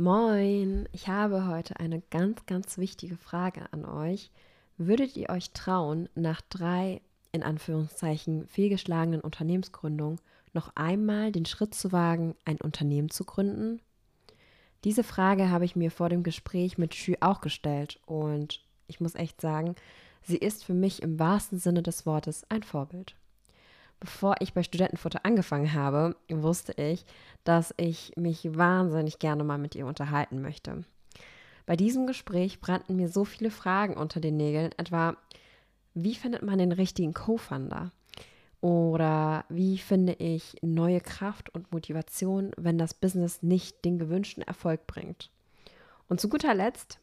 Moin, ich habe heute eine ganz, ganz wichtige Frage an euch. Würdet ihr euch trauen, nach drei in Anführungszeichen fehlgeschlagenen Unternehmensgründungen noch einmal den Schritt zu wagen, ein Unternehmen zu gründen? Diese Frage habe ich mir vor dem Gespräch mit Xu auch gestellt und ich muss echt sagen, sie ist für mich im wahrsten Sinne des Wortes ein Vorbild. Bevor ich bei Studentenfutter angefangen habe, wusste ich, dass ich mich wahnsinnig gerne mal mit ihr unterhalten möchte. Bei diesem Gespräch brannten mir so viele Fragen unter den Nägeln, etwa, wie findet man den richtigen Co-Founder? Oder wie finde ich neue Kraft und Motivation, wenn das Business nicht den gewünschten Erfolg bringt? Und zu guter Letzt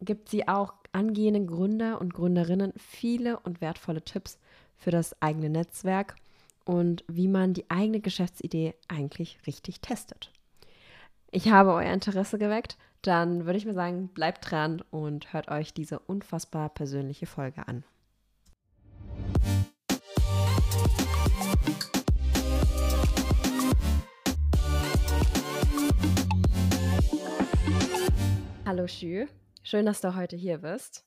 gibt sie auch angehenden Gründer und Gründerinnen viele und wertvolle Tipps für das eigene Netzwerk und wie man die eigene Geschäftsidee eigentlich richtig testet. Ich habe euer Interesse geweckt, dann würde ich mir sagen, bleibt dran und hört euch diese unfassbar persönliche Folge an. Hallo Xu, schön, dass du heute hier bist.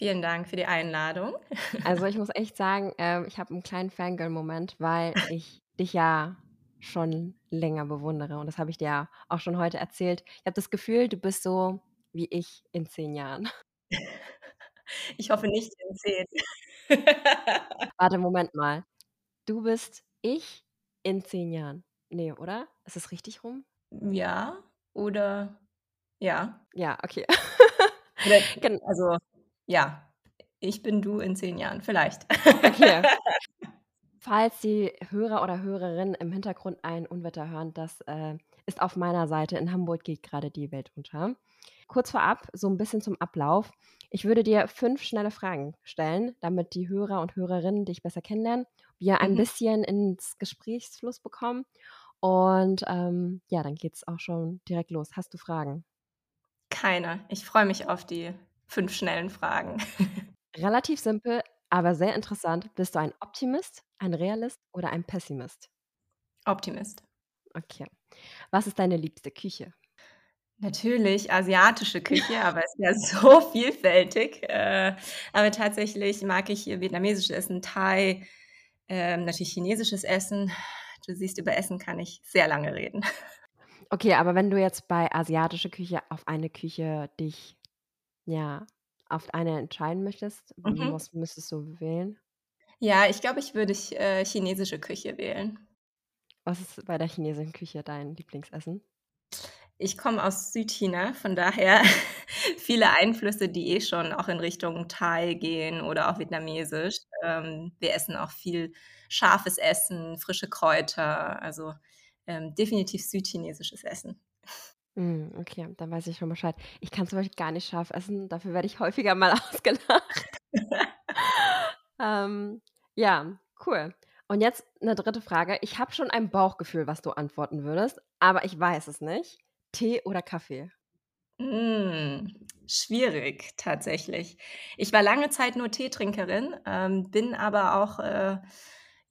Vielen Dank für die Einladung. Also ich muss echt sagen, äh, ich habe einen kleinen Fangirl-Moment, weil ich dich ja schon länger bewundere und das habe ich dir ja auch schon heute erzählt. Ich habe das Gefühl, du bist so wie ich in zehn Jahren. Ich hoffe nicht in zehn. Warte, Moment mal. Du bist ich in zehn Jahren. Nee, oder? Ist es richtig rum? Ja, oder ja. Ja, okay. also ja, ich bin du in zehn Jahren, vielleicht. Okay. Falls die Hörer oder Hörerinnen im Hintergrund ein Unwetter hören, das äh, ist auf meiner Seite. In Hamburg geht gerade die Welt unter. Kurz vorab, so ein bisschen zum Ablauf. Ich würde dir fünf schnelle Fragen stellen, damit die Hörer und Hörerinnen dich besser kennenlernen, wir ein mhm. bisschen ins Gesprächsfluss bekommen. Und ähm, ja, dann geht es auch schon direkt los. Hast du Fragen? Keine. Ich freue mich auf die fünf schnellen Fragen. Relativ simpel, aber sehr interessant. Bist du ein Optimist, ein Realist oder ein Pessimist? Optimist. Okay. Was ist deine liebste Küche? Natürlich asiatische Küche, aber es ist ja so vielfältig. Äh, aber tatsächlich mag ich vietnamesisches Essen, Thai, äh, natürlich chinesisches Essen. Du siehst, über Essen kann ich sehr lange reden. Okay, aber wenn du jetzt bei asiatischer Küche auf eine Küche dich ja, auf eine entscheiden möchtest, Mhm. was müsstest du wählen? Ja, ich glaube, ich würde äh, chinesische Küche wählen. Was ist bei der chinesischen Küche dein Lieblingsessen? Ich komme aus Südchina, von daher viele Einflüsse, die eh schon auch in Richtung Thai gehen oder auch vietnamesisch. Ähm, wir essen auch viel scharfes Essen, frische Kräuter, also ähm, definitiv südchinesisches Essen. Mm, okay, dann weiß ich schon Bescheid. Ich kann zum Beispiel gar nicht scharf essen, dafür werde ich häufiger mal ausgelacht. Ähm, ja, cool. Und jetzt eine dritte Frage. Ich habe schon ein Bauchgefühl, was du antworten würdest, aber ich weiß es nicht. Tee oder Kaffee? Hm, schwierig tatsächlich. Ich war lange Zeit nur Teetrinkerin, ähm, bin aber auch, äh,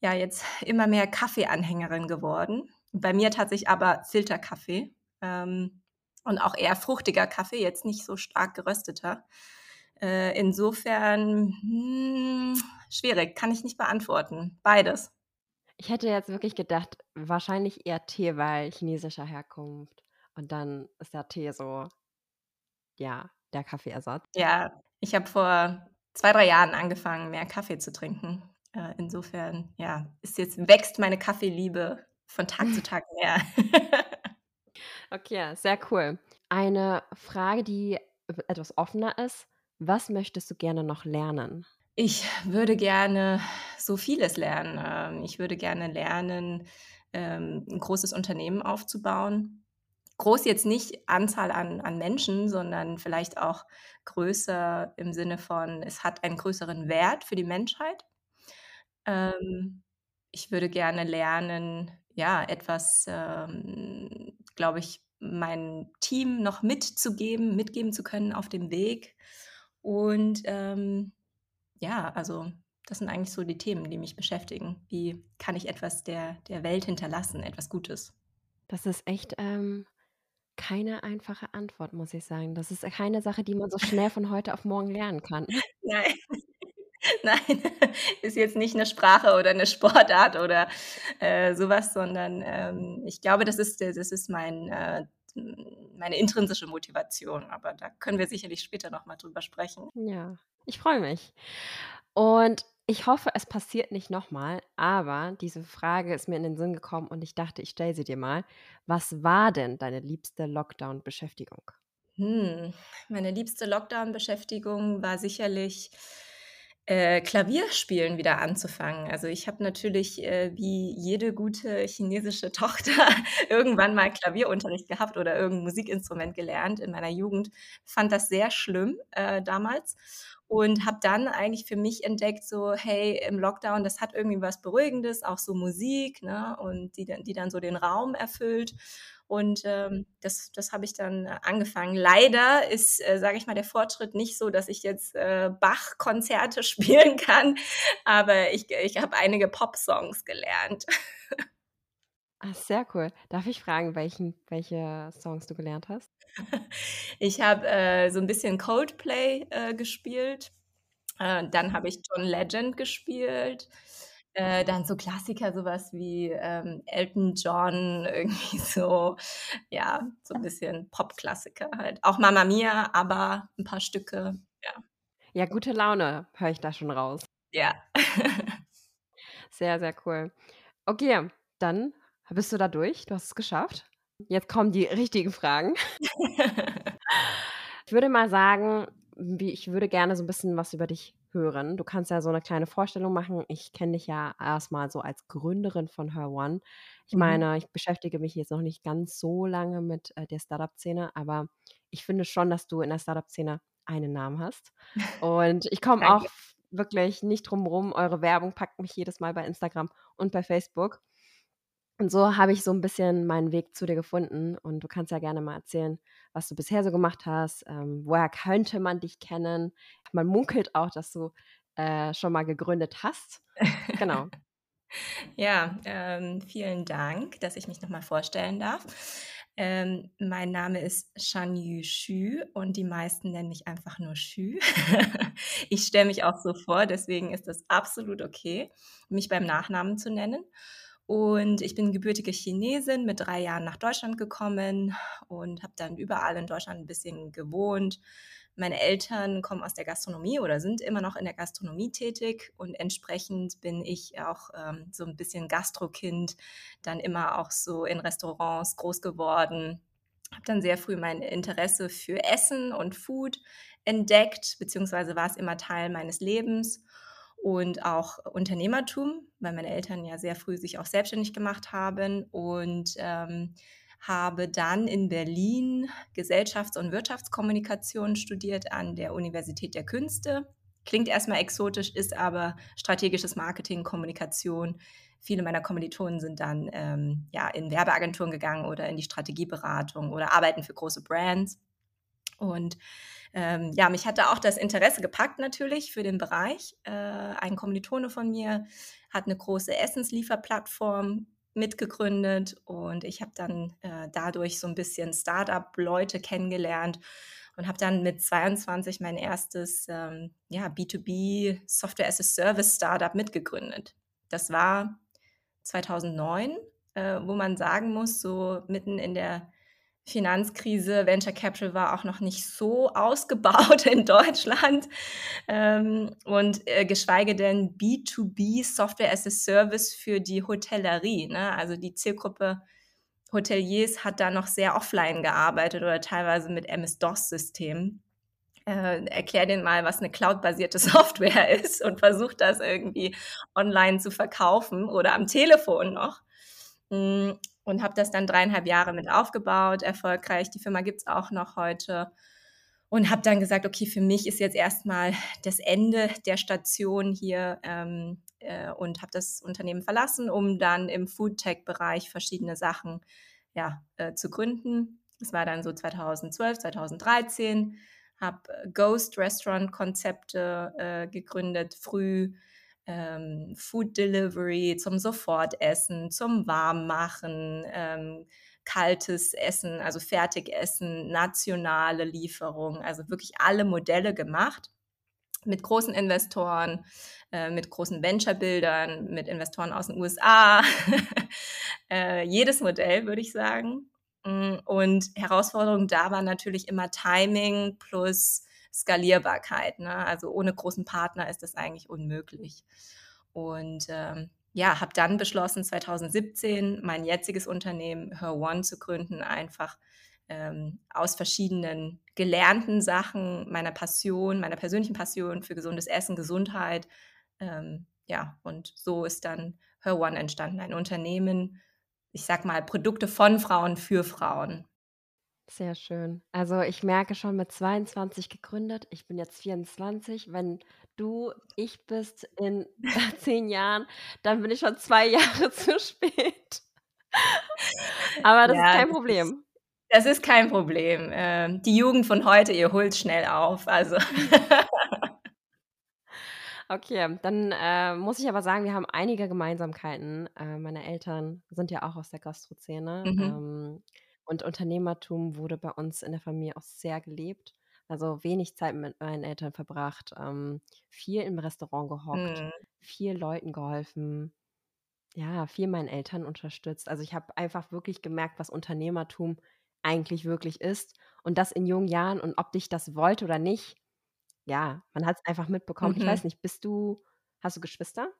ja, jetzt immer mehr Kaffeeanhängerin geworden. Bei mir tatsächlich aber Filterkaffee. Ähm, und auch eher fruchtiger Kaffee, jetzt nicht so stark gerösteter. Äh, insofern hm, schwierig, kann ich nicht beantworten. Beides. Ich hätte jetzt wirklich gedacht, wahrscheinlich eher Tee, weil chinesischer Herkunft. Und dann ist der Tee so, ja, der Kaffeeersatz. Ja, ich habe vor zwei, drei Jahren angefangen, mehr Kaffee zu trinken. Äh, insofern, ja, ist jetzt wächst meine Kaffeeliebe von Tag zu Tag mehr. Okay, sehr cool. Eine Frage, die etwas offener ist. Was möchtest du gerne noch lernen? Ich würde gerne so vieles lernen. Ähm, ich würde gerne lernen, ähm, 'n großes Unternehmen aufzubauen. Groß jetzt nicht Anzahl an an Menschen, sondern vielleicht auch größer im Sinne von, es hat einen größeren Wert für die Menschheit. Ähm, ich würde gerne lernen, ja, etwas, glaube ich, mein Team noch mitzugeben mitgeben zu können auf dem Weg. Und, ähm, ja, also, das sind eigentlich so die Themen, die mich beschäftigen. Wie kann ich etwas der der Welt hinterlassen, etwas Gutes? Das ist echt, ähm, keine einfache Antwort, muss ich sagen. Das ist keine Sache, die man so schnell von heute auf morgen lernen kann. Nein. Nein, ist jetzt nicht 'ne Sprache oder 'ne Sportart oder, äh, so was, sondern, ähm, ich glaube, das ist das ist mein, äh meine intrinsische Motivation, aber da können wir sicherlich später noch mal drüber sprechen. Ja, ich freue mich. Und ich hoffe, es passiert nicht noch mal, aber diese Frage ist mir in den Sinn gekommen und ich dachte, ich stelle sie dir mal. Was war denn deine liebste Lockdown-Beschäftigung? Hm, meine liebste Lockdown-Beschäftigung war sicherlich, äh, Klavierspielen wieder anzufangen. Also, ich habe natürlich, äh, wie jede gute chinesische Tochter irgendwann mal Klavierunterricht gehabt oder irgend 'n Musikinstrument gelernt in meiner Jugend. Fand das sehr schlimm, äh, damals und habe dann eigentlich für mich entdeckt, so: „Hey, im Lockdown, das hat irgendwie was Beruhigendes, auch so Musik, ne, und die die dann so den Raum erfüllt.“ Und, ähm, das das habe ich dann angefangen. Leider ist, äh, sage ich mal, der Fortschritt nicht so, dass ich jetzt, äh, Bach-Konzerte spielen kann, aber ich ich habe einige Popsongs gelernt. Ah, sehr cool. Darf ich fragen, welchen welche Songs du gelernt hast? Ich habe, äh, so 'n bisschen Coldplay, äh, gespielt. Äh, dann habe ich John Legend gespielt. Äh, dann so Klassiker, so was wie, ähm, Elton John, irgendwie so ja, so 'n bisschen Popklassiker halt. Auch Mamma Mia, ABBA, 'n paar Stücke, ja. Ja, gute Laune höre ich da schon raus. Ja. Sehr, sehr cool. Okay, dann bist du da durch. Du hast es geschafft. Jetzt kommen die richtigen Fragen. Ich würde mal sagen, ich würde gerne so 'n bisschen was über dich hören. Du kannst ja so 'ne kleine Vorstellung machen. Ich kenne dich ja erst mal so als Gründerin von HerOne. Ich Mhm. meine, ich beschäftige mich jetzt noch nicht ganz so lange mit, äh, der Start-up-Szene, aber ich finde schon, dass du in der Start-up-Szene einen Namen hast. Und ich komme auch wirklich nicht drum rum. Eure Werbung packt mich jedes Mal bei Instagram und bei Facebook. Und so habe ich so 'n bisschen meinen Weg zu dir gefunden und du kannst ja gerne mal erzählen, was du bisher so gemacht hast. Ähm, woher könnte man dich kennen? Man munkelt auch, dass du, äh, schon mal gegründet hast. Genau. Ja, ähm, vielen Dank, dass ich mich noch mal vorstellen darf. Ähm, mein Name ist Shanyu Xu und die meisten nennen mich einfach nur Xu. Ich stelle mich auch so vor, deswegen ist das absolut okay, mich beim Nachnamen zu nennen. Und ich bin gebürtige Chinesin, mit 3 Jahren nach Deutschland gekommen und habe dann überall in Deutschland 'n bisschen gewohnt. Meine Eltern kommen aus der Gastronomie oder sind immer noch in der Gastronomie tätig und entsprechend bin ich auch, ähm, so 'n bisschen Gastrokind, dann immer auch so in Restaurants groß geworden. Habe dann sehr früh mein Interesse für Essen und Food entdeckt, beziehungsweise war es immer Teil meines Lebens und auch Unternehmertum, weil meine Eltern ja sehr früh sich auch selbstständig gemacht haben und, ähm, habe dann in Berlin Gesellschafts und Wirtschaftskommunikation studiert an der Universität der Künste. Klingt erst mal exotisch, ist aber strategisches Marketing, Kommunikation. Viele meiner Kommilitonen sind dann, ähm, ja, in Werbeagenturen gegangen oder in die Strategieberatung oder arbeiten für große Brands. Und, ähm, ja, mich hat da auch das Interesse gepackt natürlich für den Bereich. Äh, ein Kommilitone von mir hat 'ne große Essenslieferplattform mitgegründet und ich habe dann, äh, dadurch so 'n bisschen Start-up-Leute kennengelernt und habe dann mit 22 mein 1., ähm, ja, B2B Software-as-a-Service-Startup mitgegründet. Das war 2009, äh, wo man sagen muss, so mitten in der Finanzkrise, Venture Capital war auch noch nicht so ausgebaut in Deutschland, ähm, und, äh, geschweige denn B2B Software-as-a-Service für die Hotellerie, ne? Also, die Zielgruppe Hoteliers hat da noch sehr offline gearbeitet oder teilweise mit MS-DOS-Systemen. Äh, erkläre denen mal, was 'ne cloudbasierte Software ist und versuche das irgendwie online zu verkaufen oder am Telefon noch. Und habe das dann 3,5 Jahre mit aufgebaut, erfolgreich. Die Firma gibt's auch noch heute und habe dann gesagt: „Okay, für mich ist jetzt erst mal das Ende der Station hier“, ähm, äh, und habe das Unternehmen verlassen, um dann im Foodtech-Bereich verschiedene Sachen, ja, äh, zu gründen. Das war dann so 2012, 2013. Habe Ghost-Restaurant-Konzepte, äh, gegründet früh, ähm, Food Delivery zum Sofortessen, zum Warmmachen, ähm, kaltes Essen, also Fertigessen, nationale Lieferung, also wirklich alle Modelle gemacht mit großen Investoren, äh, mit großen Venture-Bildern, mit Investoren aus den USA. äh, jedes Modell, würde ich sagen. Mm, und Herausforderung da war natürlich immer Timing plus Skalierbarkeit. Ne? Also ohne großen Partner ist das eigentlich unmöglich. Und ähm, ja, habe dann beschlossen, 2017 mein jetziges Unternehmen Her One zu gründen, einfach ähm, aus verschiedenen gelernten Sachen, meiner Passion, meiner persönlichen Passion für gesundes Essen, Gesundheit. Ähm, ja, und so ist dann Her One entstanden, ein Unternehmen, ich sag mal, Produkte von Frauen für Frauen. Sehr schön. Also ich merke schon mit 22 gegründet, ich bin jetzt 24. Wenn du ich bist in zehn Jahren, dann bin ich schon zwei Jahre zu spät. Aber das ja, ist kein Problem. Das ist kein Problem. Ähm, die Jugend von heute, ihr holt schnell auf. Also. Okay, dann äh, muss ich aber sagen, wir haben einige Gemeinsamkeiten. Äh, meine Eltern sind ja auch aus der Gastrozene. Mhm. Ähm, und Unternehmertum wurde bei uns in der Familie auch sehr gelebt. Also wenig Zeit mit meinen Eltern verbracht, ähm, viel im Restaurant gehockt, mhm. viel Leuten geholfen, ja, viel meinen Eltern unterstützt. Also ich habe einfach wirklich gemerkt, was Unternehmertum eigentlich wirklich ist und das in jungen Jahren und ob dich das wollte oder nicht, ja, man hat es einfach mitbekommen. Ich weiß mhm. nicht, bist du hast du Geschwister?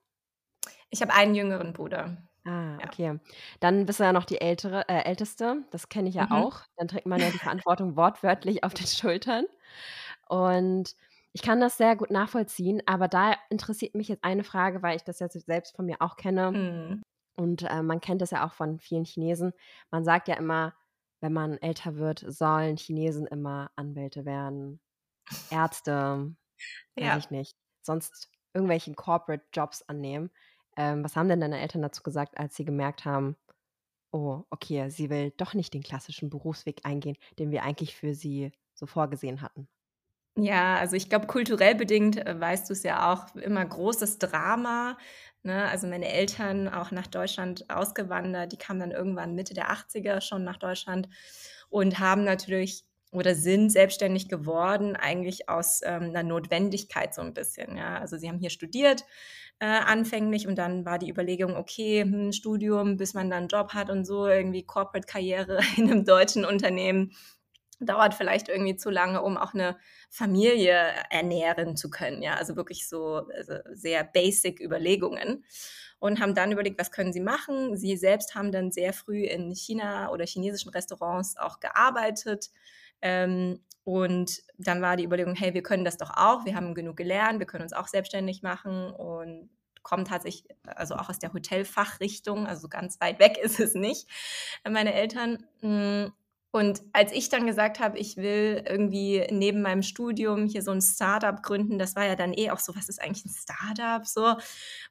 Ich habe einen jüngeren Bruder. Ah, Ja. okay. Dann bist du ja noch die ältere äh, Älteste. Das kenne ich ja Mhm. auch. Dann trägt man ja die Verantwortung wortwörtlich auf den Schultern. Und ich kann das sehr gut nachvollziehen, aber da interessiert mich jetzt eine Frage, weil ich das jetzt selbst von mir auch kenne Mhm. und, äh, man kennt das ja auch von vielen Chinesen. Man sagt ja immer wenn man älter wird, sollen Chinesen immer Anwälte werden, Ärzte, weiß Ja. ich nicht, sonst irgendwelchen Corporate Jobs annehmen. Ähm, was haben denn deine Eltern dazu gesagt, als sie gemerkt haben: „Oh, okay, sie will doch nicht den klassischen Berufsweg eingehen, den wir eigentlich für sie so vorgesehen hatten?“ Ja, also ich glaube, kulturell bedingt, äh, weißt es ja auch, immer großes Drama. Ne? Also meine Eltern auch nach Deutschland ausgewandert, die kamen dann irgendwann Mitte der 80er schon nach Deutschland und haben natürlich oder sind selbstständig geworden, eigentlich aus ähm, einer Notwendigkeit so ein bisschen. Ja? Also sie haben hier studiert äh, anfänglich und dann war die Überlegung, okay, hm, Studium, bis man dann einen Job hat und so, irgendwie Corporate-Karriere in einem deutschen Unternehmen dauert vielleicht irgendwie zu lange, um auch eine Familie ernähren zu können. Ja, also wirklich so also sehr basic Überlegungen und haben dann überlegt, was können sie machen. Sie selbst haben dann sehr früh in China oder chinesischen Restaurants auch gearbeitet. Ähm, und dann war die Überlegung, hey, wir können das doch auch, wir haben genug gelernt, wir können uns auch selbstständig machen und kommen tatsächlich, also auch aus der Hotelfachrichtung, also ganz weit weg ist es nicht, meine Eltern. Und als ich dann gesagt habe, ich will irgendwie neben meinem Studium hier so ein Startup gründen, das war ja dann eh auch so, was ist eigentlich ein Startup so?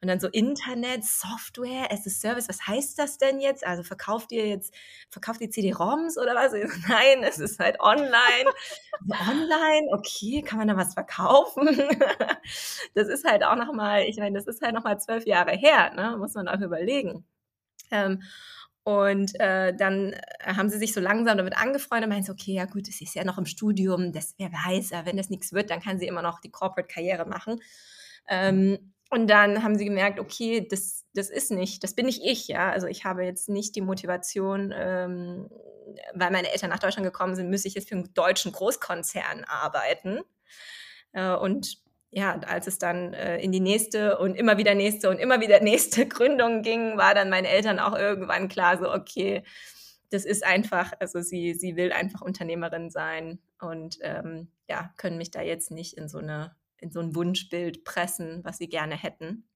Und dann so Internet, Software, as a Service, was heißt das denn jetzt? Also verkauft ihr jetzt, verkauft ihr CD-ROMs oder was? Nein, es ist halt online. online, okay, kann man da was verkaufen? das ist halt auch nochmal, ich meine, das ist halt nochmal zwölf Jahre her, ne? muss man auch überlegen. Ähm, und äh, dann äh, haben sie sich so langsam damit angefreundet und meinen okay, ja gut, es ist ja noch im Studium, das, wer weiß, wenn das nichts wird, dann kann sie immer noch die Corporate-Karriere machen. Ähm, und dann haben sie gemerkt, okay, das, das ist nicht, das bin nicht ich, ja. Also ich habe jetzt nicht die Motivation, ähm, weil meine Eltern nach Deutschland gekommen sind, müsse ich jetzt für einen deutschen Großkonzern arbeiten. Äh, und ja, als es dann äh, in die nächste und immer wieder nächste und immer wieder nächste Gründung ging, war dann meinen Eltern auch irgendwann klar, so, okay, das ist einfach, also sie, sie will einfach Unternehmerin sein und ähm, ja, können mich da jetzt nicht in so eine, in so ein Wunschbild pressen, was sie gerne hätten.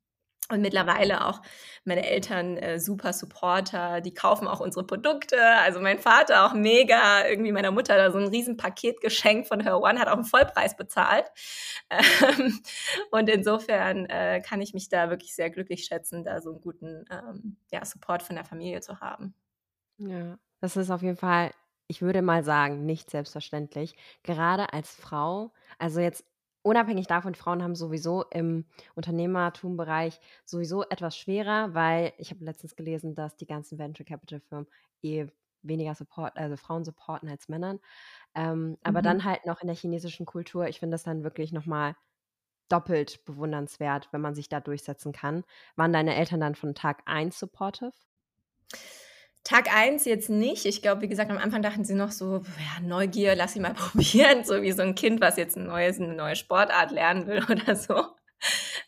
Und mittlerweile auch meine Eltern äh, super Supporter, die kaufen auch unsere Produkte. Also mein Vater auch mega, irgendwie meiner Mutter da so ein Riesenpaket geschenkt von Her One, hat auch einen Vollpreis bezahlt. Ähm, und insofern äh, kann ich mich da wirklich sehr glücklich schätzen, da so einen guten ähm, ja, Support von der Familie zu haben. Ja, das ist auf jeden Fall, ich würde mal sagen, nicht selbstverständlich. Gerade als Frau, also jetzt unabhängig davon, Frauen haben sowieso im Unternehmertumbereich sowieso etwas schwerer, weil ich habe letztens gelesen, dass die ganzen Venture Capital Firmen eh weniger Support, also Frauen supporten als Männern. Ähm, aber Mhm. dann halt noch in der chinesischen Kultur, ich finde das dann wirklich nochmal doppelt bewundernswert, wenn man sich da durchsetzen kann. Waren deine Eltern dann von Tag 1 supportive? Tag 1 jetzt nicht. Ich glaube, wie gesagt, am Anfang dachten sie noch so: „Ja, Neugier, lass sie mal probieren“, so wie so 'n Kind, was jetzt 'n neues 'ne neue Sportart lernen will oder so.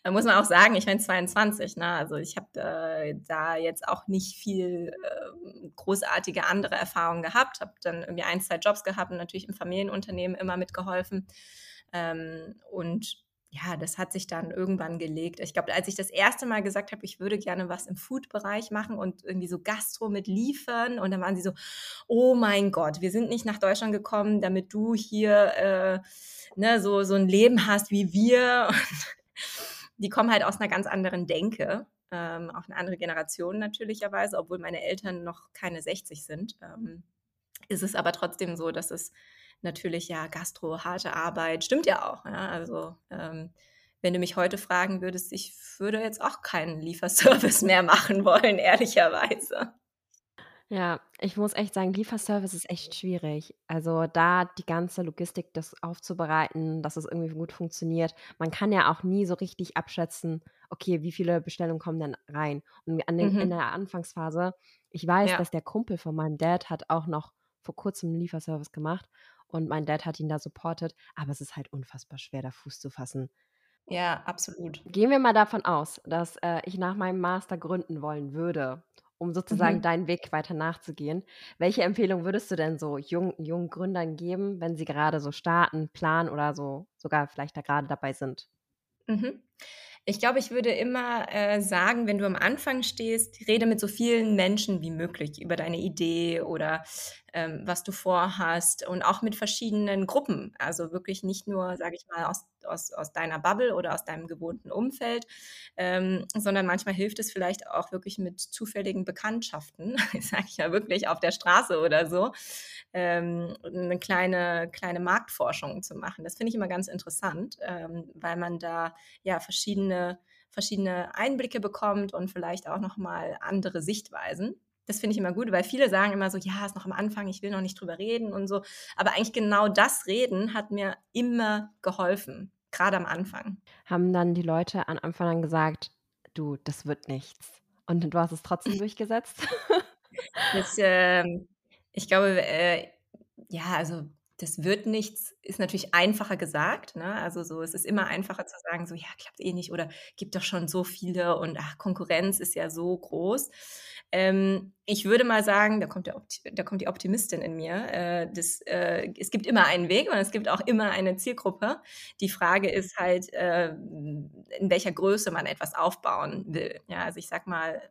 Da muss man auch sagen, ich bin 22, ne? Also, ich habe, äh, da jetzt auch nicht viel, ähm, großartige andere Erfahrungen gehabt. Habe dann irgendwie 1, 2 Jobs gehabt und natürlich im Familienunternehmen immer mitgeholfen. Ähm, und ja, das hat sich dann irgendwann gelegt. Ich glaube, als ich das erste Mal gesagt habe, ich würde gerne was im Food-Bereich machen und irgendwie so Gastro mit liefern und dann waren sie so: „Oh mein Gott, wir sind nicht nach Deutschland gekommen, damit du hier, äh, ne, so so 'n Leben hast wie wir.“ Und die kommen halt aus 'ner ganz anderen Denke, ähm, auch 'ne andere Generation natürlicherweise, obwohl meine Eltern noch keine 60 sind. Ähm, ist es aber trotzdem so, dass es natürlich ja, Gastro, harte Arbeit, stimmt ja auch, ja. Also, ähm, wenn du mich heute fragen würdest, ich würde jetzt auch keinen Lieferservice mehr machen wollen, ehrlicherweise. Ja, ich muss echt sagen, Lieferservice ist echt schwierig. Also, da die ganze Logistik, das aufzubereiten, dass es irgendwie gut funktioniert. Man kann ja auch nie so richtig abschätzen: „Okay, wie viele Bestellungen kommen denn rein?“ Und an den in Mhm. der Anfangsphase ich weiß, Ja. dass der Kumpel von meinem Dad hat auch noch vor Kurzem 'n Lieferservice gemacht und mein Dad hat ihn da supportet, aber es ist halt unfassbar schwer, da Fuß zu fassen. Ja, absolut. Gehen wir mal davon aus, dass, äh, ich nach meinem Master gründen wollen würde, um sozusagen Mhm. deinen Weg weiter nachzugehen. Welche Empfehlung würdest du denn so jung jungen Gründern geben, wenn sie gerade so starten, planen oder so sogar vielleicht da grade dabei sind? Mhm. Ich glaube, ich würde immer, äh, sagen, wenn du am Anfang stehst, rede mit so vielen Menschen wie möglich über deine Idee oder, ähm, was du vorhast und auch mit verschiedenen Gruppen. Also, wirklich nicht nur, sage ich mal, aus aus aus deiner Bubble oder aus deinem gewohnten Umfeld, ähm, sondern manchmal hilft es vielleicht auch wirklich mit zufälligen Bekanntschaften, sage ich ja wirklich, auf der Straße oder so, ähm, 'ne kleine kleine Marktforschung zu machen. Das finde ich immer ganz interessant, ähm, weil man da, ja, verschiedene verschiedene Einblicke bekommt und vielleicht auch noch mal andere Sichtweisen. Das finde ich immer gut, weil viele sagen immer so: „Ja, ist noch am Anfang, ich will noch nicht drüber reden“ und so. Aber eigentlich genau das Reden hat mir immer geholfen, grade am Anfang. Haben dann die Leute an Anfang an gesagt: „Du, das wird nichts“ und du hast es trotzdem durchgesetzt? Das, ähm ich glaube, äh, ja, also, das wird nichts, ist natürlich einfacher gesagt, ne? Also, so es ist immer einfacher zu sagen, so: „Ja, klappt eh nicht“ oder „gibt doch schon so viele“ und „ach, Konkurrenz ist ja so groß.“ Ähm, ich würde mal sagen, da kommt der Opti da kommt die Optimistin in mir, äh, das äh, es gibt immer einen Weg und es gibt auch immer eine Zielgruppe. Die Frage ist halt, ähm, in welcher Größe man etwas aufbauen will. Ja, also, ich sage mal,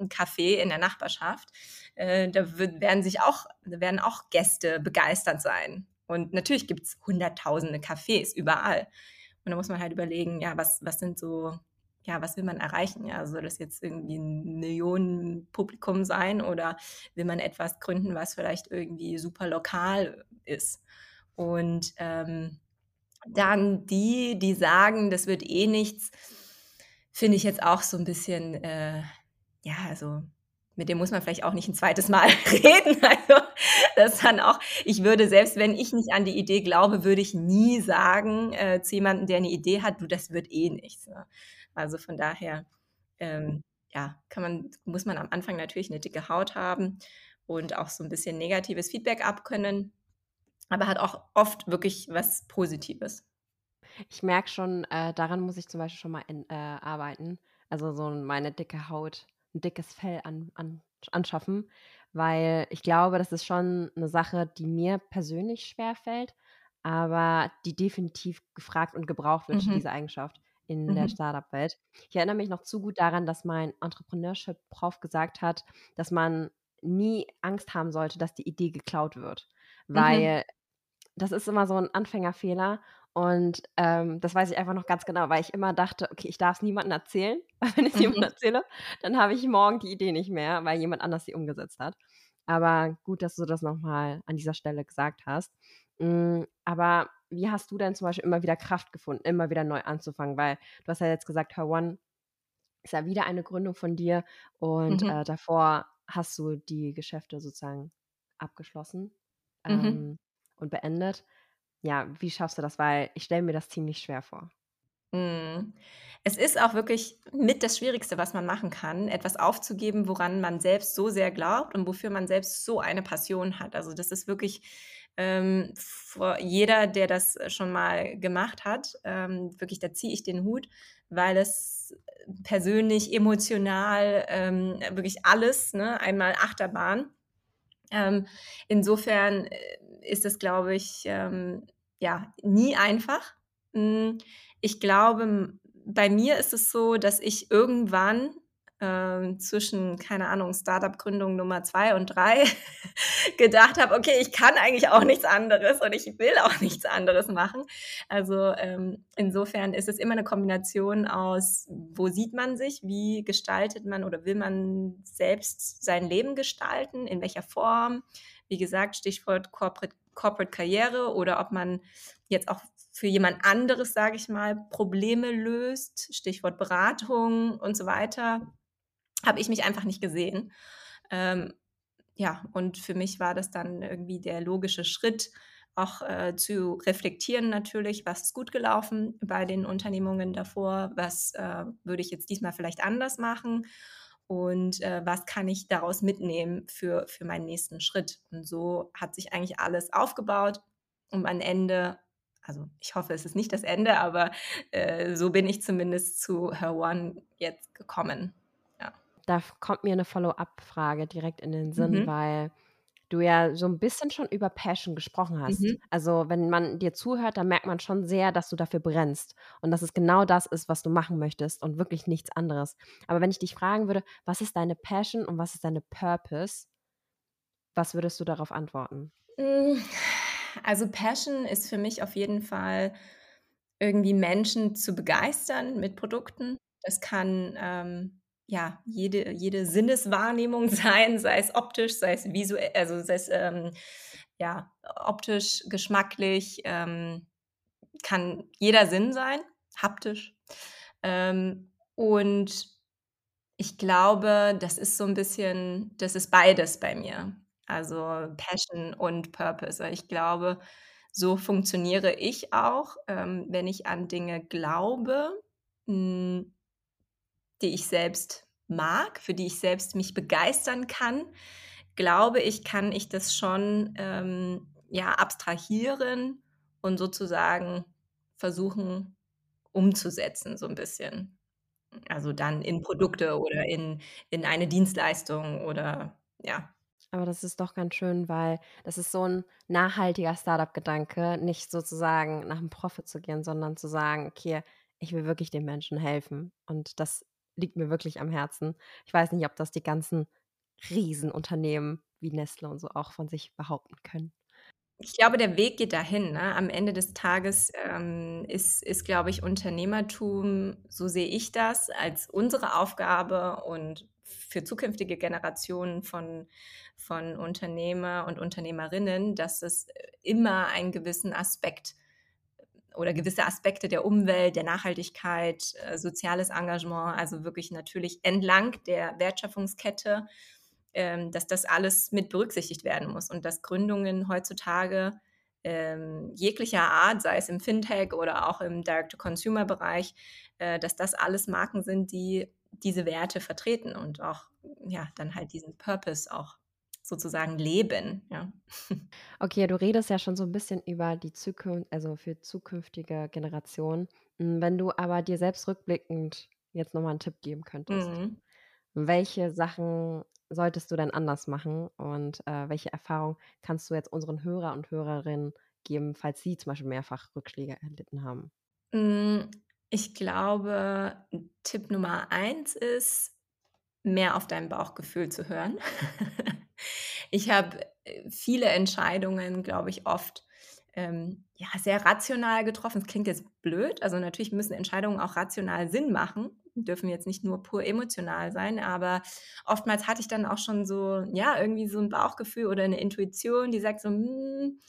'n Café in der Nachbarschaft, äh, da wür werden sich auch da werden auch Gäste begeistert sein. Und natürlich gibt's hunderttausende Cafés überall. Und da muss man halt überlegen, ja, was was sind so ja, was will man erreichen? Ja, soll das jetzt irgendwie 'n Millionenpublikum sein oder will man etwas gründen, was vielleicht irgendwie super lokal ist? Und, ähm, dann die, die sagen, das wird eh nichts, finde ich jetzt auch so 'n bisschen, äh ja, also, mit dem muss man vielleicht auch nicht 'n 2. Mal reden. Also, das dann auch ich würde selbst wenn ich nicht an die Idee glaube, würde ich nie sagen, äh, zu jemandem, der 'ne Idee hat: „Du, das wird eh nichts“, ne? Also, von daher, ähm, ja, kann man muss man am Anfang natürlich 'ne dicke Haut haben und auch so 'n bisschen negatives Feedback abkönnen, aber hat auch oft wirklich was Positives. Ich merke schon, äh, daran muss ich zum Beispiel schon mal in äh, arbeiten. Also, so meine dicke Haut 'n dickes Fell an an anschaffen, weil ich glaube, das ist schon 'ne Sache, die mir persönlich schwerfällt, aber die definitiv gefragt und gebraucht wird, Mhm. diese Eigenschaft in der Mhm. Start-up-Welt. Ich erinnere mich noch zu gut daran, dass mein Entrepreneurship-Prof gesagt hat, dass man nie Angst haben sollte, dass die Idee geklaut wird, Mhm. weil das ist immer so 'n Anfängerfehler und, ähm, das weiß ich einfach noch ganz genau, weil ich immer dachte: „Okay, ich darf's niemandem erzählen, weil wenn ich's jemandem Mhm. erzähle, dann habe ich morgen die Idee nicht mehr, weil jemand anders sie umgesetzt hat.“ Aber gut, dass du das noch mal an dieser Stelle gesagt hast. Hm, aber wie hast du denn zum Beispiel immer wieder Kraft gefunden, immer wieder neu anzufangen? Weil du hast ja jetzt gesagt, HER1 ist ja wieder eine Gründung von dir und, Mhm. äh, davor hast du die Geschäfte sozusagen abgeschlossen Mhm. ähm, und beendet. Ja, wie schaffst du das? Weil ich stelle mir das ziemlich schwer vor. Mhm. Es ist auch wirklich mit das Schwierigste, was man machen kann, etwas aufzugeben, woran man selbst so sehr glaubt und wofür man selbst so eine Passion hat. Also, das ist wirklich, ähm, jeder, der das schon mal gemacht hat, ähm, wirklich, da ziehe ich den Hut, weil es persönlich, emotional, ähm, wirklich alles, ne, einmal Achterbahn. Ähm, insofern, äh, ist es, glaube ich, ähm, ja, nie einfach. Hm, ich glaube, bei mir ist es so, dass ich irgendwann, ähm, zwischen, keine Ahnung, Start-up-Gründung Nummer 2 und 3 gedacht habe: „Okay, ich kann eigentlich auch nichts anderes und ich will auch nichts anderes machen.“ Also, ähm, insofern ist es immer 'ne Kombination aus, wo sieht man sich, wie gestaltet man oder will man selbst sein Leben gestalten, in welcher Form? Wie gesagt, Stichwort Corporate Corporate Karriere oder ob man jetzt auch für jemand anderes, sage ich mal, Probleme löst, Stichwort Beratung und so weiter, habe ich mich einfach nicht gesehen. Ähm, ja, und für mich war das dann irgendwie der logische Schritt, auch, äh, zu reflektieren natürlich, was ist gut gelaufen bei den Unternehmungen davor, was, äh, würde ich jetzt diesmal vielleicht anders machen und, äh, was kann ich daraus mitnehmen für für meinen nächsten Schritt? Und so hat sich eigentlich alles aufgebaut und am Ende also, ich hoffe, es ist nicht das Ende, aber, äh, so bin ich zumindest zu HerOne jetzt gekommen. Da kommt mir 'ne Follow-up-Frage direkt in den Sinn, Mhm. weil du ja so 'n bisschen schon über Passion gesprochen hast. Mhm. Also, wenn man dir zuhört, dann merkt man schon sehr, dass du dafür brennst und dass es genau das ist, was du machen möchtest und wirklich nichts anderes. Aber wenn ich dich fragen würde: „Was ist deine Passion und was ist deine Purpose?“ Was würdest du darauf antworten? Hm, also, Passion ist für mich auf jeden Fall irgendwie Menschen zu begeistern mit Produkten. Das kann, ähm, ja, jede jede Sinneswahrnehmung sein, sei es optisch, sei es visuell also, sei es, ähm, ja, optisch, geschmacklich, ähm, kann jeder Sinn sein, haptisch. Ähm, und ich glaube, das ist so 'n bisschen das ist beides bei mir, also, Passion und Purpose. Ich glaube, so funktioniere ich auch, ähm, wenn ich an Dinge glaube, hm die ich selbst mag, für die ich selbst mich begeistern kann, glaube ich, kann ich das schon, ähm, ja, abstrahieren und sozusagen versuchen umzusetzen so 'n bisschen. Also, dann in Produkte oder in in eine Dienstleistung oder ja. Aber das ist doch ganz schön, weil das ist so 'n nachhaltiger Start-up-Gedanke, nicht sozusagen nach 'm Profit zu gehen, sondern zu sagen: „Okay, ich will wirklich den Menschen helfen.“ Und das liegt mir wirklich am Herzen. Ich weiß nicht, ob das die ganzen Riesenunternehmen wie Nestlé und so auch von sich behaupten können. Ich glaube, der Weg geht dahin, ne? Am Ende des Tages, ähm, ist ist, glaube ich, Unternehmertum, so sehe ich das, als unsere Aufgabe und für zukünftige Generationen von von Unternehmer und Unternehmerinnen, dass es, äh, immer einen gewissen Aspekt oder gewisse Aspekte der Umwelt, der Nachhaltigkeit, äh, soziales Engagement, also, wirklich natürlich entlang der Wertschöpfungskette, ähm, dass das alles mit berücksichtigt werden muss und dass Gründungen heutzutage, ähm, jeglicher Art, sei es im Fintech oder auch im Direct-to-Consumer-Bereich, äh, dass das alles Marken sind, die diese Werte vertreten und auch, ja, dann halt diesen Purpose auch sozusagen leben, ja. Okay, du redest ja schon so 'n bisschen über die Zukün also, für zukünftige Generationen. Hm, wenn du aber dir selbst rückblickend jetzt noch mal 'n Tipp geben könntest, Mhm. welche Sachen solltest du denn anders machen und, äh, welche Erfahrung kannst du jetzt unseren Hörer und Hörerinnen geben, falls sie zum Beispiel mehrfach Rückschläge erlitten haben? Hm, ich glaube, Tipp Nummer 1 ist, mehr auf dein Bauchgefühl zu hören. Ich habe, äh, viele Entscheidungen, glaube ich, oft, ähm, ja, sehr rational getroffen. Das klingt jetzt blöd. Also, natürlich müssen Entscheidungen auch rational Sinn machen, dürfen jetzt nicht nur pur emotional sein, aber oftmals hatte ich dann auch schon so ja, irgendwie so 'n Bauchgefühl oder 'ne Intuition, die sagt so: „Hm,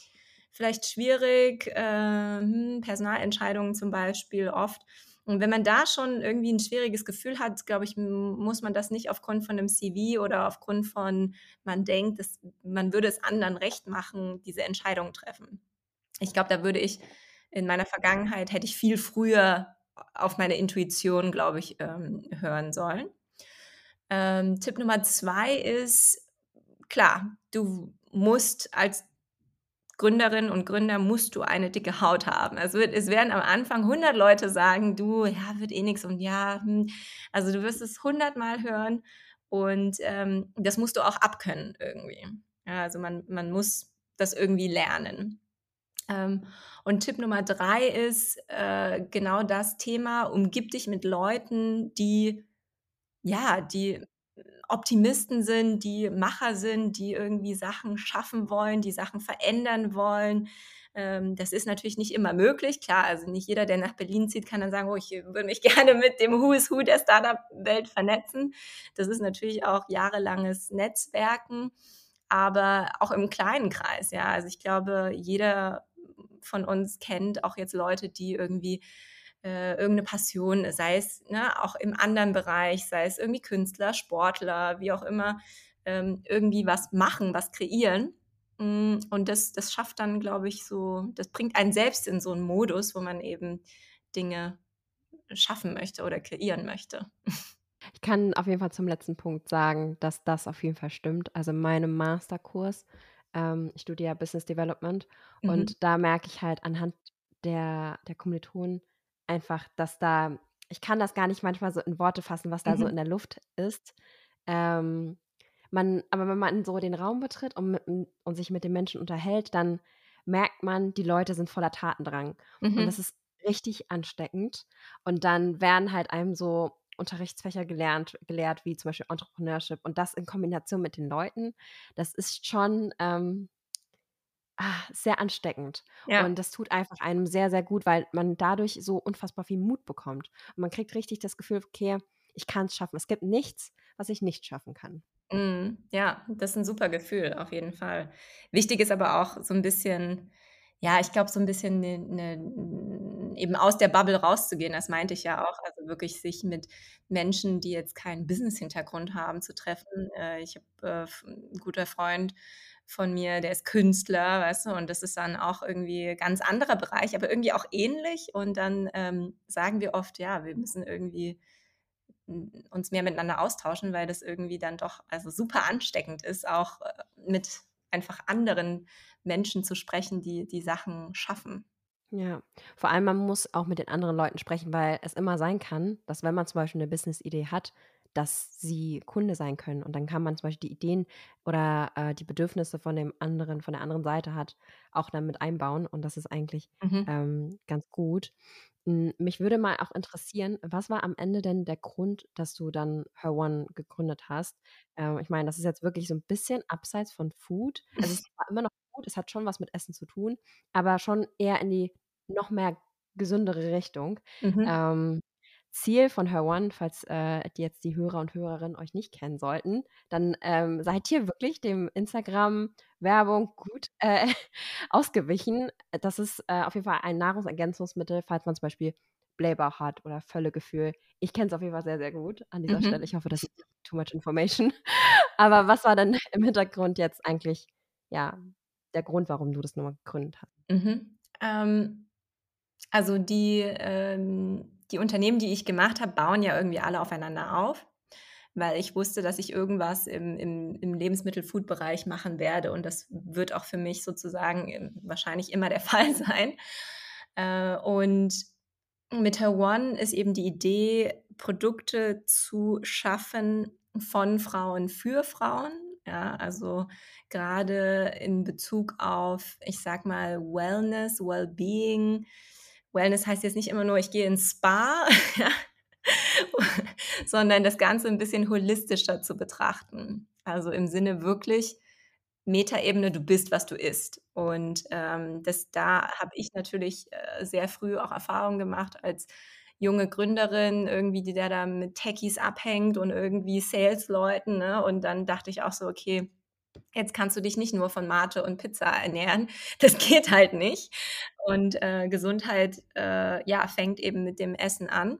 vielleicht schwierig“, äh, hm, Personalentscheidungen zum Beispiel oft. Und wenn man da schon irgendwie ein schwieriges Gefühl hat, glaube ich, muss man das nicht aufgrund von einem CV oder aufgrund von man denkt, dass man würde es anderen recht machen, diese Entscheidung treffen. Ich glaube, da würde ich in meiner Vergangenheit hätte ich viel früher auf meine Intuition, glaube ich, ähm, hören sollen. Ähm, Tipp Nummer zwei ist, klar, du musst als Gründerin und Gründer musst du eine dicke Haut haben. Es, wird, es werden am Anfang 100 Leute sagen, du, ja, wird eh nichts und ja, hm. also du wirst es 100 Mal hören und ähm, das musst du auch abkönnen irgendwie. Ja, also man, man muss das irgendwie lernen. Ähm, und Tipp Nummer drei ist äh, genau das Thema, umgib dich mit Leuten, die, ja, die Optimisten sind, die Macher sind, die irgendwie Sachen schaffen wollen, die Sachen verändern wollen. Ähm, das ist natürlich nicht immer möglich. Klar, also nicht jeder, der nach Berlin zieht, kann dann sagen, oh, ich würde mich gerne mit dem Who is Who der Startup-Welt vernetzen. Das ist natürlich auch jahrelanges Netzwerken, aber auch im kleinen Kreis. Ja, also ich glaube, jeder von uns kennt auch jetzt Leute, die irgendwie äh, irgendeine Passion, sei es ne, auch im anderen Bereich, sei es irgendwie Künstler, Sportler, wie auch immer, ähm, irgendwie was machen, was kreieren. Mm, und das, das schafft dann, glaube ich, so, das bringt einen selbst in so einen Modus, wo man eben Dinge schaffen möchte oder kreieren möchte. Ich kann auf jeden Fall zum letzten Punkt sagen, dass das auf jeden Fall stimmt. Also in meinem Masterkurs, ähm, ich studiere Business Development mhm. und da merke ich halt anhand der, der Kommilitonen, einfach, dass da ich kann das gar nicht manchmal so in Worte fassen, was da so mhm. in der Luft ist. Ähm, man aber wenn man so den Raum betritt und mit und sich mit den Menschen unterhält, dann merkt man, die Leute sind voller Tatendrang. Und das mhm. ist richtig ansteckend. Und dann werden halt einem so Unterrichtsfächer gelernt gelehrt, wie zum Beispiel Entrepreneurship und das in Kombination mit den Leuten. Das ist schon, ähm Ah, sehr ansteckend. Ja. Und das tut einfach einem sehr, sehr gut, weil man dadurch so unfassbar viel Mut bekommt. Und man kriegt richtig das Gefühl, okay, ich kann es schaffen. Es gibt nichts, was ich nicht schaffen kann. Mm, ja, das ist ein super Gefühl, auf jeden Fall. Wichtig ist aber auch so ein bisschen, ja, ich glaube, so ein bisschen ne, ne, eben aus der Bubble rauszugehen. Das meinte ich ja auch. Also wirklich sich mit Menschen, die jetzt keinen Business-Hintergrund haben, zu treffen. Äh, ich habe äh, ein guter Freund von mir, der ist Künstler, weißt du, und das ist dann auch irgendwie ganz anderer Bereich, aber irgendwie auch ähnlich. Und dann ähm, sagen wir oft, ja, wir müssen irgendwie uns mehr miteinander austauschen, weil das irgendwie dann doch also super ansteckend ist, auch äh, mit einfach anderen Menschen zu sprechen, die die Sachen schaffen. Ja, vor allem man muss auch mit den anderen Leuten sprechen, weil es immer sein kann, dass wenn man zum Beispiel eine Business-Idee hat, dass sie Kunde sein können. Und dann kann man zum Beispiel die Ideen oder äh, die Bedürfnisse von dem anderen, von der anderen Seite hat, auch damit einbauen. Und das ist eigentlich mhm. ähm, ganz gut. Hm, mich würde mal auch interessieren, was war am Ende denn der Grund, dass du dann Her One gegründet hast? Ähm, ich meine, das ist jetzt wirklich so ein bisschen abseits von Food. Also es war immer noch gut, es hat schon was mit Essen zu tun, aber schon eher in die noch mehr gesündere Richtung. Mhm. Ähm, Ziel von Her One, falls äh, jetzt die Hörer und Hörerinnen euch nicht kennen sollten, dann ähm, seid ihr wirklich dem Instagram-Werbung gut äh, ausgewichen. Das ist äh, auf jeden Fall ein Nahrungsergänzungsmittel, falls man zum Beispiel Blähbauch hat oder Völlegefühl. Ich kenne es auf jeden Fall sehr, sehr gut an dieser mhm. Stelle. Ich hoffe, das ist too much information. Aber was war denn im Hintergrund jetzt eigentlich, ja, der Grund, warum du das nochmal gegründet hast? Mhm. Ähm, also die ähm die Unternehmen, die ich gemacht habe, bauen ja irgendwie alle aufeinander auf, weil ich wusste, dass ich irgendwas im, im, im Lebensmittel-Food-Bereich machen werde und das wird auch für mich sozusagen ähm, wahrscheinlich immer der Fall sein. Äh, und mit Her One ist eben die Idee, Produkte zu schaffen von Frauen für Frauen. Ja, also gerade in Bezug auf, ich sag mal, Wellness, Wellbeing, Wellness heißt jetzt nicht immer nur, ich gehe ins Spa, sondern das Ganze ein bisschen holistischer zu betrachten. Also im Sinne wirklich Metaebene, du bist, was du isst. Und ähm, das, da habe ich natürlich äh, sehr früh auch Erfahrungen gemacht als junge Gründerin, irgendwie, die da, da mit Techies abhängt und irgendwie Sales-Leuten. Ne? Und dann dachte ich auch so, okay, Jetzt kannst du dich nicht nur von Mate und Pizza ernähren. Das geht halt nicht. Und äh, Gesundheit, äh, ja, fängt eben mit dem Essen an.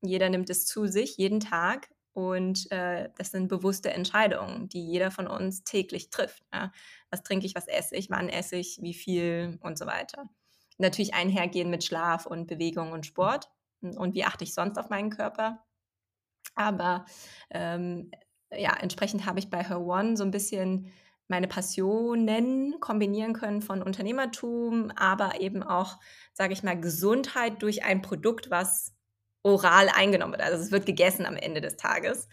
Jeder nimmt es zu sich, jeden Tag. Und äh, das sind bewusste Entscheidungen, die jeder von uns täglich trifft. Ja? Was trinke ich, was esse ich, wann esse ich, wie viel und so weiter. Natürlich einhergehen mit Schlaf und Bewegung und Sport. Und wie achte ich sonst auf meinen Körper? Aber ähm, ja, entsprechend habe ich bei Her One so ein bisschen meine Passionen kombinieren können von Unternehmertum, aber eben auch, sage ich mal, Gesundheit durch ein Produkt, was oral eingenommen wird. Also es wird gegessen am Ende des Tages.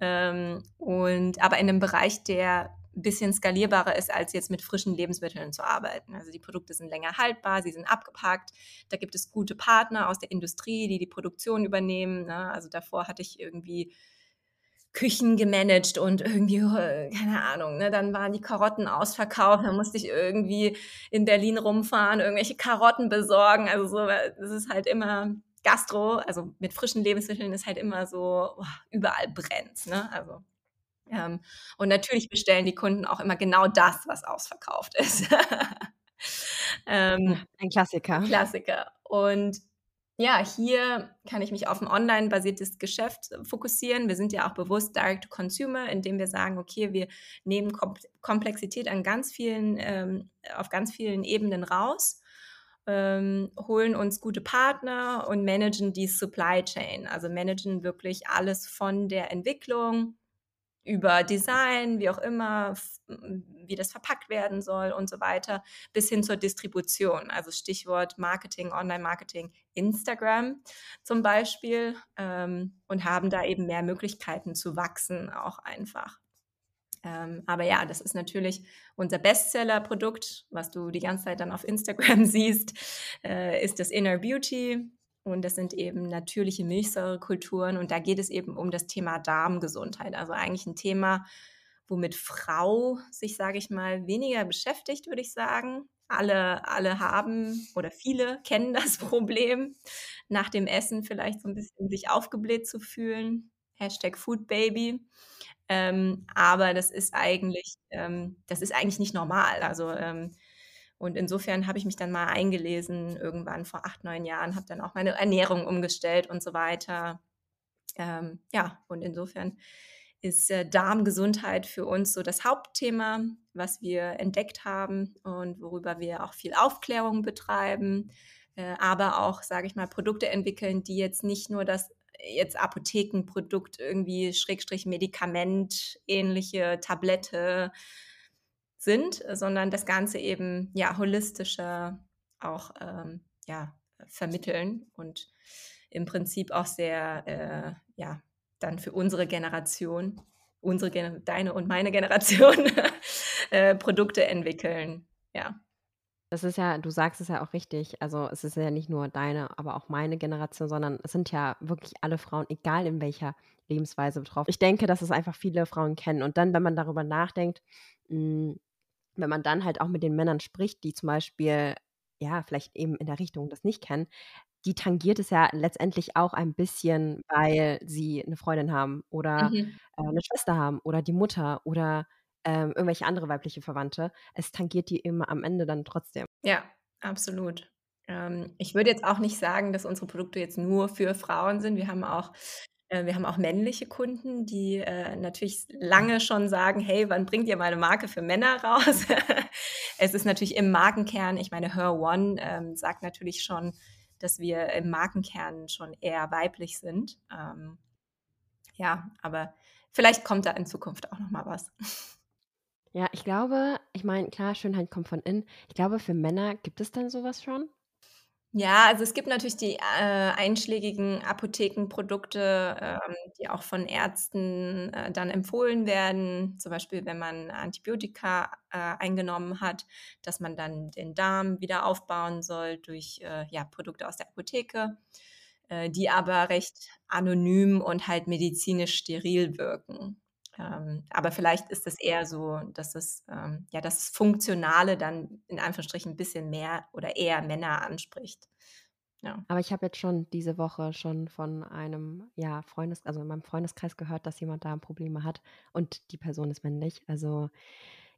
Ähm, und aber in einem Bereich, der ein bisschen skalierbarer ist, als jetzt mit frischen Lebensmitteln zu arbeiten. Also die Produkte sind länger haltbar, sie sind abgepackt. Da gibt es gute Partner aus der Industrie, die die Produktion übernehmen. Ne? Also davor hatte ich irgendwie Küchen gemanagt und irgendwie, äh, keine Ahnung, ne, dann waren die Karotten ausverkauft, dann musste ich irgendwie in Berlin rumfahren, irgendwelche Karotten besorgen. Also so, das ist halt immer Gastro, also mit frischen Lebensmitteln ist halt immer so, oh, überall brennt. Ne? Also, ähm, und natürlich bestellen die Kunden auch immer genau das, was ausverkauft ist. ähm, Ein Klassiker. Klassiker. Und ja, hier kann ich mich auf ein online-basiertes Geschäft fokussieren. Wir sind ja auch bewusst Direct to Consumer, indem wir sagen, okay, wir nehmen Komplexität an ganz vielen, ähm, auf ganz vielen Ebenen raus, ähm, holen uns gute Partner und managen die Supply Chain. Also managen wirklich alles von der Entwicklung über Design, wie auch immer, wie das verpackt werden soll und so weiter, bis hin zur Distribution. Also Stichwort Marketing, Online-Marketing, Instagram zum Beispiel ähm, und haben da eben mehr Möglichkeiten zu wachsen, auch einfach. Ähm, aber ja, das ist natürlich unser Bestseller-Produkt, was du die ganze Zeit dann auf Instagram siehst, äh, ist das Inner Beauty. Und das sind eben natürliche Milchsäurekulturen. Und da geht es eben um das Thema Darmgesundheit. Also eigentlich ein Thema, womit Frau sich, sage ich mal, weniger beschäftigt, würde ich sagen. Alle, alle haben oder viele kennen das Problem, nach dem Essen vielleicht so ein bisschen sich aufgebläht zu fühlen. Hashtag Foodbaby. Ähm, aber das ist eigentlich, ähm, das ist eigentlich nicht normal. Also ähm, und insofern habe ich mich dann mal eingelesen, irgendwann vor acht, neun Jahren, habe dann auch meine Ernährung umgestellt und so weiter. Ähm, ja, und insofern ist äh, Darmgesundheit für uns so das Hauptthema, was wir entdeckt haben und worüber wir auch viel Aufklärung betreiben, äh, aber auch, sage ich mal, Produkte entwickeln, die jetzt nicht nur das jetzt Apothekenprodukt irgendwie Schrägstrich Medikament ähnliche Tablette sind, sondern das Ganze eben ja holistischer auch ähm, ja, vermitteln und im Prinzip auch sehr äh, ja dann für unsere Generation, unsere Gen deine und meine Generation äh, Produkte entwickeln. Ja. Das ist ja, du sagst es ja auch richtig. Also es ist ja nicht nur deine, aber auch meine Generation, sondern es sind ja wirklich alle Frauen, egal in welcher Lebensweise betroffen. Ich denke, dass es einfach viele Frauen kennen. Und dann, wenn man darüber nachdenkt, mh, hm, wenn man dann halt auch mit den Männern spricht, die zum Beispiel, ja, vielleicht eben in der Richtung das nicht kennen, die tangiert es ja letztendlich auch ein bisschen, weil sie eine Freundin haben oder mhm. äh, 'ne Schwester haben oder die Mutter oder, ähm, irgendwelche andere weibliche Verwandte. Es tangiert die immer am Ende dann trotzdem. Ja, absolut. Ähm, ich würde jetzt auch nicht sagen, dass unsere Produkte jetzt nur für Frauen sind. Wir haben auch wir haben auch männliche Kunden, die äh, natürlich lange schon sagen, hey, wann bringt ihr meine Marke für Männer raus? es ist natürlich im Markenkern, ich meine, Her One ähm, sagt natürlich schon, dass wir im Markenkern schon eher weiblich sind. Ähm, ja, aber vielleicht kommt da in Zukunft auch noch mal was. Ja, ich glaube, ich meine, klar, Schönheit kommt von innen. Ich glaube, für Männer gibt es denn sowas schon? Ja, also es gibt natürlich die, äh, einschlägigen Apothekenprodukte, ähm, die auch von Ärzten, äh, dann empfohlen werden. Zum Beispiel, wenn man Antibiotika, äh, eingenommen hat, dass man dann den Darm wieder aufbauen soll durch, äh, ja, Produkte aus der Apotheke, äh, die aber recht anonym und halt medizinisch steril wirken. Ähm, aber vielleicht ist es eher so, dass es, ähm, ja, das Funktionale dann in Anführungsstrichen ein bisschen mehr oder eher Männer anspricht. Ja. Aber ich habe jetzt schon diese Woche schon von einem, ja, Freundes also in meinem Freundeskreis gehört, dass jemand da Probleme hat und die Person ist männlich. Also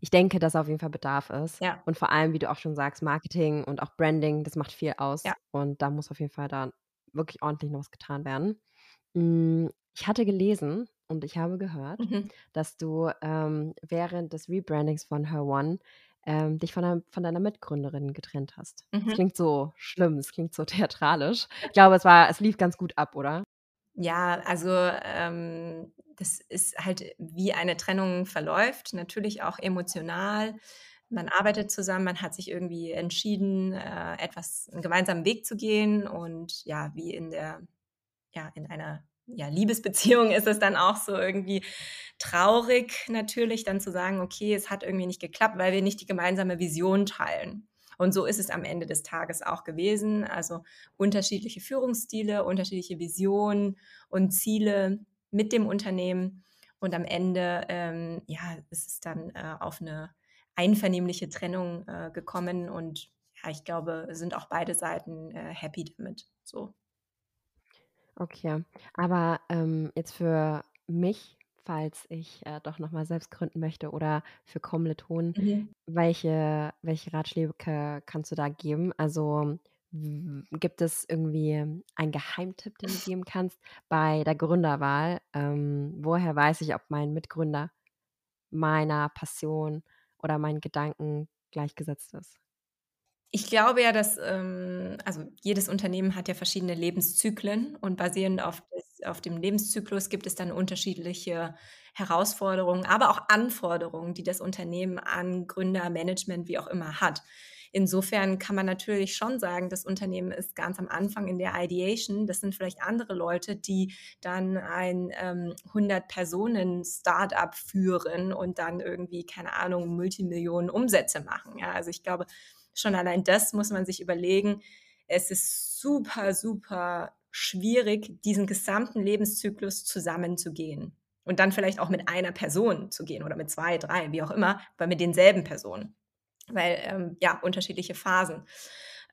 ich denke, dass auf jeden Fall Bedarf ist. Ja. Und vor allem, wie du auch schon sagst, Marketing und auch Branding, das macht viel aus. Ja. Und da muss auf jeden Fall da wirklich ordentlich noch was getan werden. Hm, ich hatte gelesen und ich habe gehört, Mhm. dass du, ähm, während des Rebrandings von Her One, ähm, dich von deinem von deiner Mitgründerin getrennt hast. Es Mhm. klingt so schlimm, es klingt so theatralisch. Ich glaube, es war es lief ganz gut ab, oder? Ja, also, ähm, das ist halt, wie eine Trennung verläuft, natürlich auch emotional. Man arbeitet zusammen, man hat sich irgendwie entschieden, äh, etwas 'n gemeinsamen Weg zu gehen und ja, wie in der ja, in einer, ja, Liebesbeziehung ist es dann auch so irgendwie traurig natürlich dann zu sagen: „Okay, es hat irgendwie nicht geklappt, weil wir nicht die gemeinsame Vision teilen.“ Und so ist es am Ende des Tages auch gewesen. Also, unterschiedliche Führungsstile, unterschiedliche Visionen und Ziele mit dem Unternehmen. Und am Ende, ähm, ja, ist es dann, äh, auf 'ne einvernehmliche Trennung, äh, gekommen und ja, ich glaube, sind auch beide Seiten, äh, happy damit, so. Okay, aber, ähm, jetzt für mich, falls ich, äh, doch noch mal selbst gründen möchte oder für Kommilitonen, Mhm. welche welche Ratschläge kannst du da geben? Also, w gibt es irgendwie einen Geheimtipp, den du geben kannst bei der Gründerwahl? Ähm, woher weiß ich, ob mein Mitgründer meiner Passion oder meinen Gedanken gleichgesetzt ist? Ich glaube ja, dass, ähm also, jedes Unternehmen hat ja verschiedene Lebenszyklen und basierend auf des auf dem Lebenszyklus gibt es dann unterschiedliche Herausforderungen, aber auch Anforderungen, die das Unternehmen an Gründer, Management, wie auch immer hat. Insofern kann man natürlich schon sagen, das Unternehmen ist ganz am Anfang in der Ideation. Das sind vielleicht andere Leute, die dann ein, ähm, 100-Personen-Start-up führen und dann irgendwie, keine Ahnung, Multimillionen Umsätze machen, ja? Also, ich glaube, schon allein das muss man sich überlegen. Es ist super, super schwierig, diesen gesamten Lebenszyklus zusammenzugehen und dann vielleicht auch mit einer Person zu gehen oder mit 2, 3, wie auch immer, aber mit denselben Personen, weil, ähm, ja, unterschiedliche Phasen.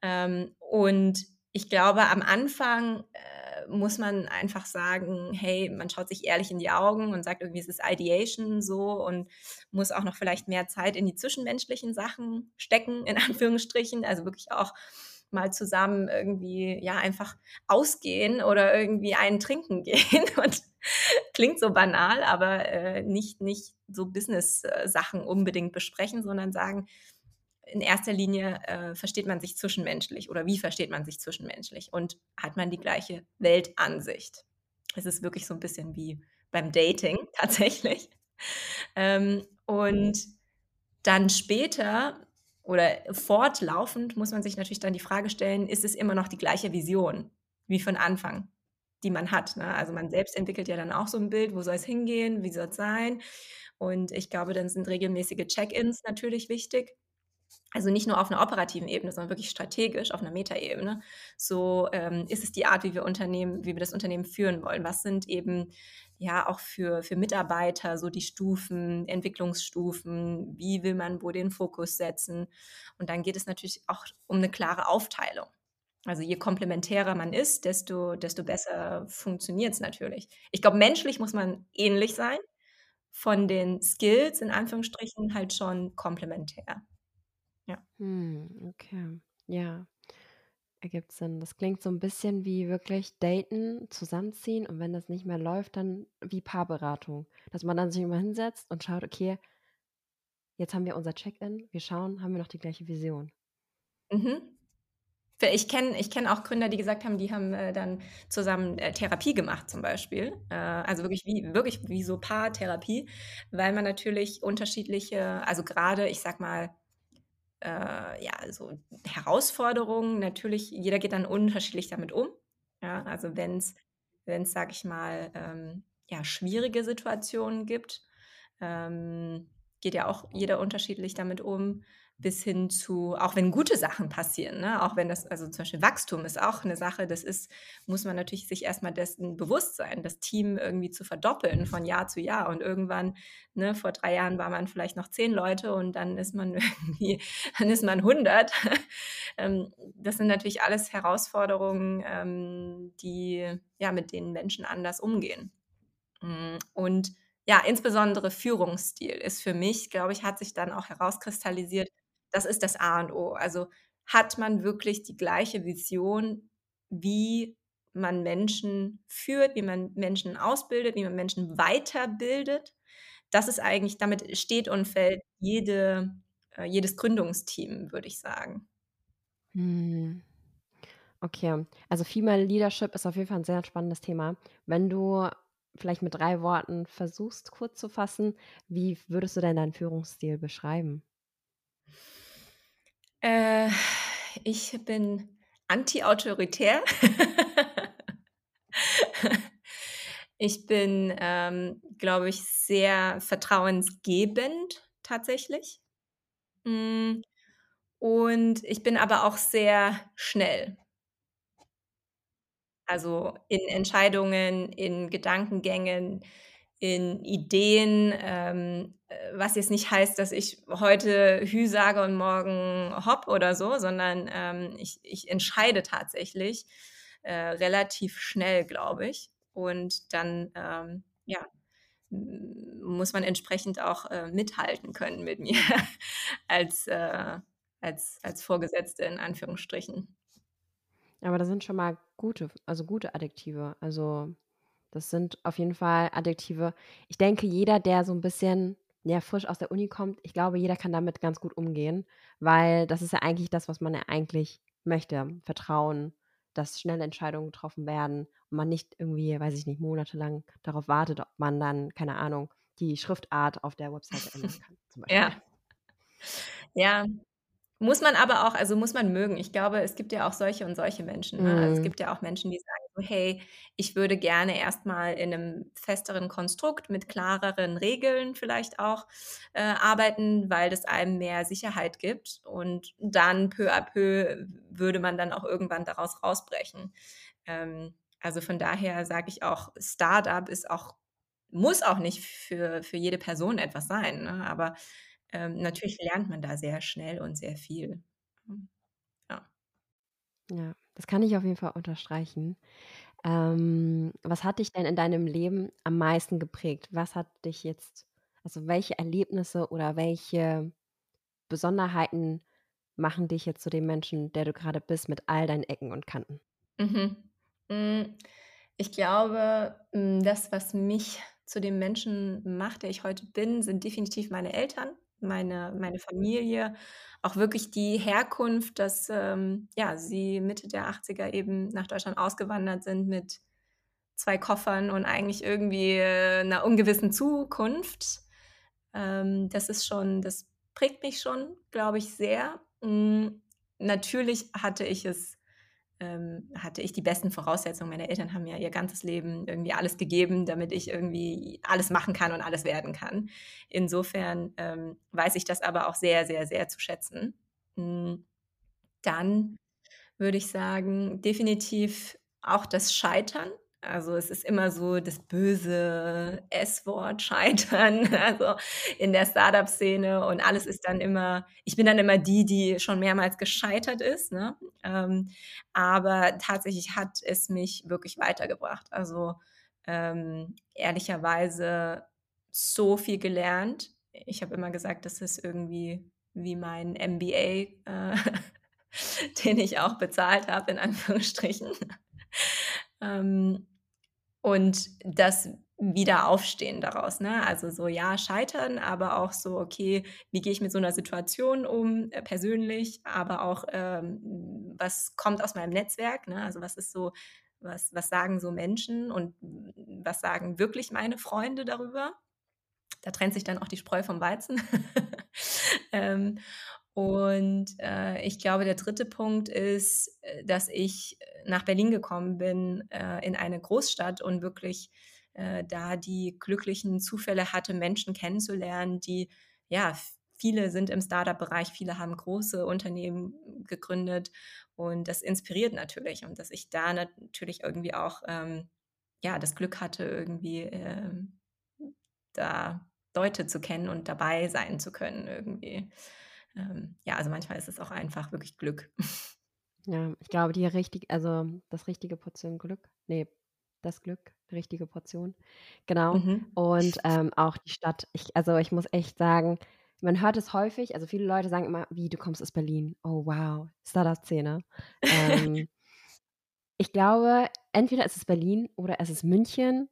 Ähm, und ich glaube, am Anfang, äh, muss man einfach sagen: „Hey“, man schaut sich ehrlich in die Augen und sagt irgendwie, es ist Ideation so und muss auch noch vielleicht mehr Zeit in die zwischenmenschlichen Sachen stecken, in Anführungsstrichen. Also, wirklich auch mal zusammen irgendwie, ja, einfach ausgehen oder irgendwie einen trinken gehen und klingt so banal, aber, äh, nicht nicht so Business äh, unbedingt besprechen, sondern sagen: „In erster Linie, äh, versteht man sich zwischenmenschlich oder wie versteht man sich zwischenmenschlich und hat man die gleiche Weltansicht?“ Es ist wirklich so 'n bisschen wie beim Dating tatsächlich. Ähm, und dann später oder fortlaufend muss man sich natürlich dann die Frage stellen: „Ist es immer noch die gleiche Vision wie von Anfang, die man hat“, ne? Also, man selbst entwickelt ja dann auch so 'n Bild, wo soll's hingehen, wie soll's sein? Und ich glaube, dann sind regelmäßige Check-ins natürlich wichtig. Also, nicht nur auf 'ner operativen Ebene, sondern wirklich strategisch auf 'ner Metaebene. So, ähm, ist es die Art, wie wir Unternehmen wie wir das Unternehmen führen wollen? Was sind eben, ja, auch für für Mitarbeiter so die Stufen, Entwicklungsstufen? Wie will man wo den Fokus setzen? Und dann geht es natürlich auch um 'ne klare Aufteilung. Also, je komplementärer man ist, desto desto besser funktioniert's natürlich. Ich glaube, menschlich muss man ähnlich sein, von den Skills in Anführungsstrichen halt schon komplementär. Ja. Hm, okay. Ja, ergibt Sinn. Das klingt so 'n bisschen wie wirklich daten, zusammenziehen und wenn das nicht mehr läuft, dann wie Paarberatung, dass man dann sich immer hinsetzt und schaut: „Okay“ „jetzt haben wir unser Check-in. Wir schauen, haben wir noch die gleiche Vision?“ Mhm. Ich kenne ich kenne auch Gründer, die gesagt haben, die haben, äh, dann zusammen, äh, Therapie gemacht zum Beispiel. Äh, also, wirklich wie wirklich wie so Paartherapie, weil man natürlich unterschiedliche also, grade, ich sage mal, äh, ja, so Herausforderungen natürlich jeder geht dann unterschiedlich damit um. Ja, also, wenn's wenn's, sage ich mal, ähm, ja, schwierige Situationen gibt, ähm, geht ja auch jeder unterschiedlich damit um, bis hin zu auch wenn gute Sachen passieren, ne? Auch wenn das also, zum Beispiel Wachstum ist auch 'ne Sache, das ist muss man natürlich sich erst mal dessen bewusst sein, das Team irgendwie zu verdoppeln von Jahr zu Jahr und irgendwann, ne, vor 3 Jahren war man vielleicht noch 10 Leute und dann ist man irgendwie dann ist man 100. Ähm, das sind natürlich alles Herausforderungen, ähm, die ja, mit denen Menschen anders umgehen. Hm, und ja, insbesondere Führungsstil ist für mich, glaube ich hat sich dann auch herauskristallisiert, das ist das A und O. Also, hat man wirklich die gleiche Vision, wie man Menschen führt, wie man Menschen ausbildet, wie man Menschen weiterbildet? Das ist eigentlich damit steht und fällt jede äh, jedes Gründungsteam, würde ich sagen. Mhm. Okay, also Female Leadership ist auf jeden Fall 'n sehr spannendes Thema. Wenn du vielleicht mit 3 Worten versuchst, kurz zu fassen, wie würdest du denn deinen Führungsstil beschreiben? Äh, ich bin anti-autoritär. Ich bin, ähm, glaube ich, sehr vertrauensgebend tatsächlich. Hm, und ich bin aber auch sehr schnell. Also, in Entscheidungen, in Gedankengängen, in Ideen, ähm, äh, was jetzt nicht heißt, dass ich heute Hü sage und morgen Hop oder so, sondern, ähm, ich ich entscheide tatsächlich, äh, relativ schnell, glaube ich. Und dann, ähm, ja, muss man entsprechend auch, äh, mithalten können mit mir als, äh als als Vorgesetzte in Anführungsstrichen. Aber das sind schon mal gute also gute Adjektive. Also, das sind auf jeden Fall Adjektive ich denke, jeder, der so 'n bisschen, ja, frisch aus der Uni kommt ich glaube, jeder kann damit ganz gut umgehen, weil das ist ja eigentlich das, was man ja eigentlich möchte. Vertrauen, dass schnelle Entscheidungen getroffen werden und man nicht irgendwie, weiß ich nicht, monatelang darauf wartet, ob man dann, keine Ahnung, die Schriftart auf der Webseite ändern kann. Ja. Ja. Muss man aber auch also, muss man mögen. Ich glaube, es gibt ja auch solche und solche Menschen, ne? Also, es Mhm. gibt ja auch Menschen, die sagen so: „Hey, ich würde gerne erst mal in 'nem festeren Konstrukt mit klareren Regeln vielleicht auch, äh, arbeiten, weil das einem mehr Sicherheit gibt.“ Und dann peu à peu würde man dann auch irgendwann daraus rausbrechen. Ähm, also, von daher sage ich auch, Start-up ist auch muss auch nicht für für jede Person etwas sein, ne? Aber, ähm, natürlich lernt man da sehr schnell und sehr viel. Mhm. Ja. Ja, das kann ich auf jeden Fall unterstreichen. Ähm, was hat dich denn in deinem Leben am meisten geprägt? Was hat dich jetzt also, welche Erlebnisse oder welche Besonderheiten machen dich jetzt zu dem Menschen, der du grade bist, mit all deinen Ecken und Kanten? Mhm. Hm, ich glaube, hm, das, was mich zu dem Menschen macht, der ich heute bin, sind definitiv meine Eltern, meine meine Familie, auch wirklich die Herkunft, dass, ähm, ja, sie Mitte der 80er eben nach Deutschland ausgewandert sind mit 2 Koffern und eigentlich irgendwie, äh, 'ner ungewissen Zukunft. Ähm, das ist schon das prägt mich schon, glaube ich, sehr. Hm, natürlich hatte ich es ähm, hatte ich die besten Voraussetzungen. Meine Eltern haben ja ihr ganzes Leben irgendwie alles gegeben, damit ich irgendwie alles machen kann und alles werden kann. Insofern, ähm, weiß ich das aber auch sehr, sehr, sehr zu schätzen. Hm, dann würde ich sagen, definitiv auch das Scheitern. Also, es ist immer so das böse S-Wort Scheitern, also, in der Start-up-Szene und alles ist dann immer ich bin dann immer die, die schon mehrmals gescheitert ist, ne? Ähm, aber tatsächlich hat es mich wirklich weitergebracht. Also, ähm, ehrlicherweise so viel gelernt. Ich habe immer gesagt, das ist irgendwie wie mein MBA, äh, den ich auch bezahlt habe in Anführungsstrichen. Ähm, und das Wiederaufstehen daraus, ne? Also, so, ja, scheitern, aber auch so: „Okay, wie gehe ich mit so 'ner Situation um, äh, persönlich?“ Aber auch, ähm, was kommt aus meinem Netzwerk, ne? Also, was ist so was was sagen so Menschen und was sagen wirklich meine Freunde darüber? Da trennt sich dann auch die Spreu vom Weizen. Ähm, und, äh, ich glaube, der 3. Punkt ist, äh, dass ich, äh, nach Berlin gekommen bin, äh, in eine Großstadt und wirklich, äh, da die glücklichen Zufälle hatte, Menschen kennenzulernen, die ja, viele sind im Start-up-Bereich, viele haben große Unternehmen gegründet und das inspiriert natürlich. Und dass ich da natürlich irgendwie auch, ähm, ja, das Glück hatte, irgendwie, ähm, da Leute zu kennen und dabei sein zu können irgendwie. Ähm, ja, also, manchmal ist es auch einfach wirklich Glück. Ja, ich glaube, die richtig also, das richtige Portion Glück? Ne. das Glück, die richtige Portion. Genau. Mhm. Und, ähm, auch die Stadt. Ich also, ich muss echt sagen, man hört es häufig, also, viele Leute sagen immer: „Wie, du kommst aus Berlin? Oh wow, Start-up-Szene.“ Ähm, ich glaube, entweder ist es Berlin oder es ist München.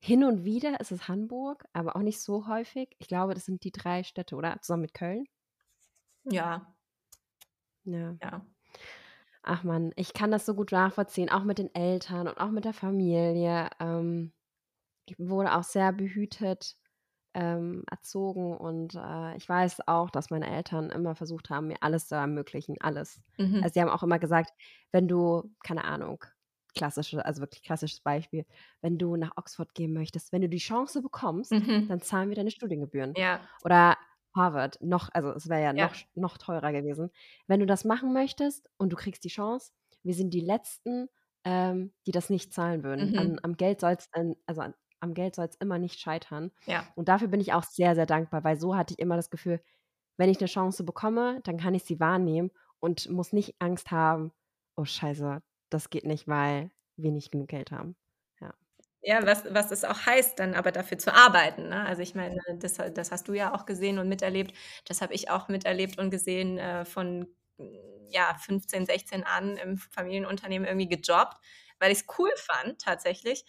Hin und wieder ist es Hamburg, aber auch nicht so häufig. Ich glaube, das sind die 3 Städte, oder? Zusammen mit Köln? Ja. Ja. Ja. Ach man, ich kann das so gut nachvollziehen, auch mit den Eltern und auch mit der Familie. Ähm, ich wurde auch sehr behütet, ähm, erzogen und, äh, ich weiß auch, dass meine Eltern immer versucht haben, mir alles zu ermöglichen, alles. Mhm. Also, sie haben auch immer gesagt: „Wenn du“ keine Ahnung, klassische also, wirklich klassisches Beispiel: „Wenn du nach Oxford gehen möchtest, wenn du die Chance bekommst, Mhm. dann zahlen wir deine Studiengebühren.“ Ja. Oder Harvard, noch also, es wäre ja noch Ja. sch noch teurer gewesen. „Wenn du das machen möchtest und du kriegst die Chance, wir sind die Letzten, ähm, die das nicht zahlen würden. An Mhm. am Geld soll's ähm, also, an am Geld soll's immer nicht scheitern.“ Ja. Und dafür bin ich auch sehr, sehr dankbar, weil so hatte ich immer das Gefühl, wenn ich 'ne Chance bekomme, dann kann ich sie wahrnehmen und muss nicht Angst haben: „Oh scheiße, das geht nicht, weil wir nicht genug Geld haben.“ Ja. Was was es auch heißt, dann aber dafür zu arbeiten, ne? Also, ich meine, das das hast du ja auch gesehen und miterlebt. Das habe ich auch miterlebt und gesehen, äh, von, ja, 15, 16 an im Familienunternehmen irgendwie gejobbt, weil ich's cool fand tatsächlich,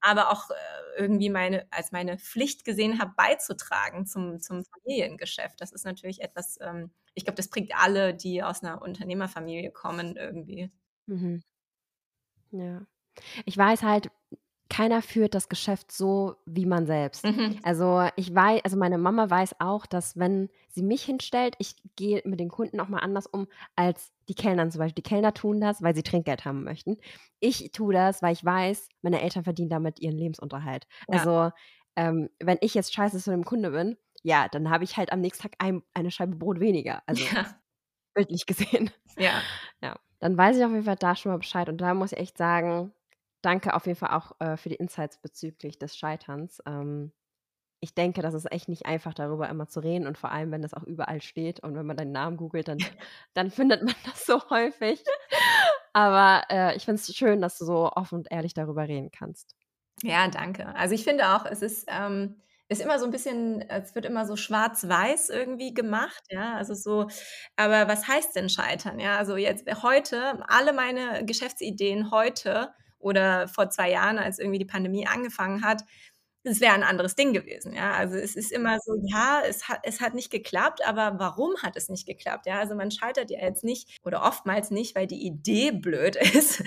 aber auch, äh, irgendwie meine als meine Pflicht gesehen habe, beizutragen zum zum Familiengeschäft. Das ist natürlich etwas, ähm ich glaube, das prägt alle, die aus 'ner Unternehmerfamilie kommen irgendwie. Mhm. Ja. Ich weiß halt, keiner führt das Geschäft so wie man selbst. Mhm. Also, ich wei also, meine Mama weiß auch, dass wenn sie mich hinstellt ich gehe mit den Kunden auch mal anders um als die Kellnern zum Beispiel. Die Kellner tun das, weil sie Trinkgeld haben möchten. Ich tue das, weil ich weiß, meine Eltern verdienen damit ihren Lebensunterhalt. Ja. Also, ähm, wenn ich jetzt scheiße zu 'nem Kunde bin, ja, dann habe ich halt am nächsten Tag ein eine Scheibe Brot weniger, also, Ja. bildlich gesehen. Ja. Ja, dann weiß ich auf jeden Fall da schon mal Bescheid und da muss ich echt sagen, danke auf jeden Fall auch, äh, für die Insights bezüglich des Scheiterns. Ähm, ich denke, das ist echt nicht einfach, darüber immer zu reden und vor allem, wenn das auch überall steht und wenn man deinen Namen googelt, dann dann findet man das so häufig. Aber, äh, ich finde es schön, dass du so offen und ehrlich darüber reden kannst. Ja, danke. Also, ich finde auch, es ist, ähm ist immer so 'n bisschen es wird immer so schwarz-weiß irgendwie gemacht, ja, also, so aber was heißt denn scheitern, ja? Also, jetzt heute alle meine Geschäftsideen heute oder vor 2 Jahren, als irgendwie die Pandemie angefangen hat, es wäre 'n anderes Ding gewesen, ja? Also, es ist immer so, ja, es hat es hat nicht geklappt, aber warum hat es nicht geklappt, ja? Also, man scheitert ja jetzt nicht oder oftmals nicht, weil die Idee blöd ist,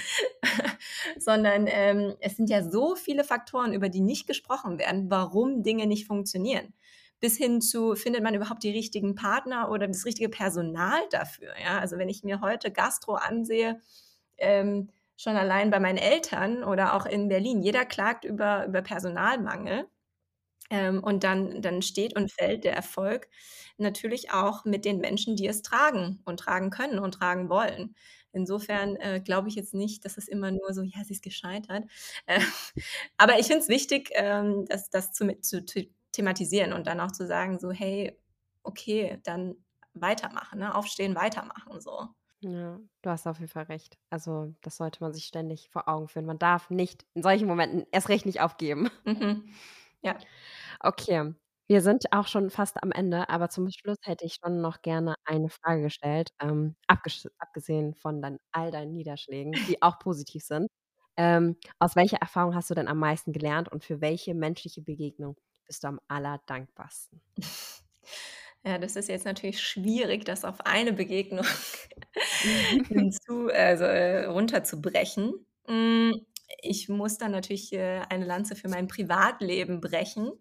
sondern, ähm, es sind ja so viele Faktoren, über die nicht gesprochen werden, warum Dinge nicht funktionieren. Bis hin zu, findet man überhaupt die richtigen Partner oder das richtige Personal dafür, ja? Also, wenn ich mir heute Gastro ansehe, ähm, schon allein bei meinen Eltern oder auch in Berlin, jeder klagt über über Personalmangel. Ähm, und dann dann steht und fällt der Erfolg natürlich auch mit den Menschen, die es tragen und tragen können und tragen wollen. Insofern, äh, glaube ich jetzt nicht, dass es immer nur so: „Ja, sie ist gescheitert.“ Äh, aber ich finde es wichtig, ähm, das das zu zu the thematisieren und dann auch zu sagen so: „Hey, okay, dann weitermachen, ne? Aufstehen, weitermachen“, so. Ja, du hast auf jeden Fall recht. Also, das sollte man sich ständig vor Augen führen. Man darf nicht in solchen Momenten erst recht nicht aufgeben. Mhm. Ja. Okay, wir sind auch schon fast am Ende, aber zum Schluss hätte ich schon noch gerne eine Frage gestellt, ähm, abgesehen von dann all deinen Niederschlägen, die auch positiv sind. Ähm, aus welcher Erfahrung hast du denn am meisten gelernt und für welche menschliche Begegnung bist du am allerdankbarsten? Ja, das ist jetzt natürlich schwierig, das auf eine Begegnung hinzu also, äh, runterzubrechen. Hm, ich muss da natürlich, äh, eine Lanze für mein Privatleben brechen.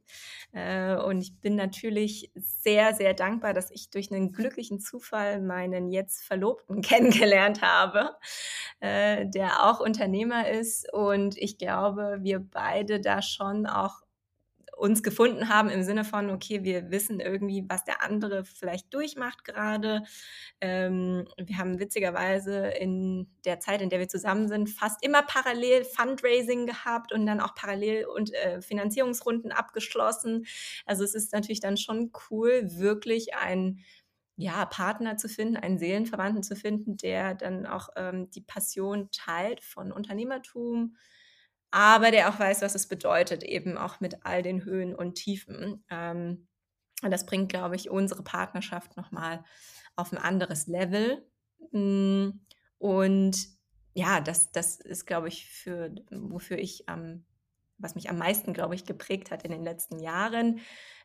Äh, und ich bin natürlich sehr, sehr dankbar, dass ich durch 'nen glücklichen Zufall meinen jetzt Verlobten kennengelernt habe, der auch Unternehmer ist und ich glaube, wir beide da schon auch uns gefunden haben im Sinne von: Okay, wir wissen irgendwie, was der andere vielleicht durchmacht grade. Ähm, wir haben witzigerweise in der Zeit, in der wir zusammen sind, fast immer parallel Fundraising gehabt und dann auch parallel und, äh, Finanzierungsrunden abgeschlossen. Also, es ist natürlich dann schon cool, wirklich einen, ja, Partner zu finden, einen Seelenverwandten zu finden, der dann auch, ähm, die Passion teilt von Unternehmertum, aber der auch weiß, was es bedeutet, eben auch mit all den Höhen und Tiefen. Ähm, und das bringt, glaube ich, unsere Partnerschaft nochmal auf ein anderes Level. Hm, und ja, das, das ist, glaube ich, für, wofür ich am, was mich am meisten, glaube ich, geprägt hat in den letzten Jahren.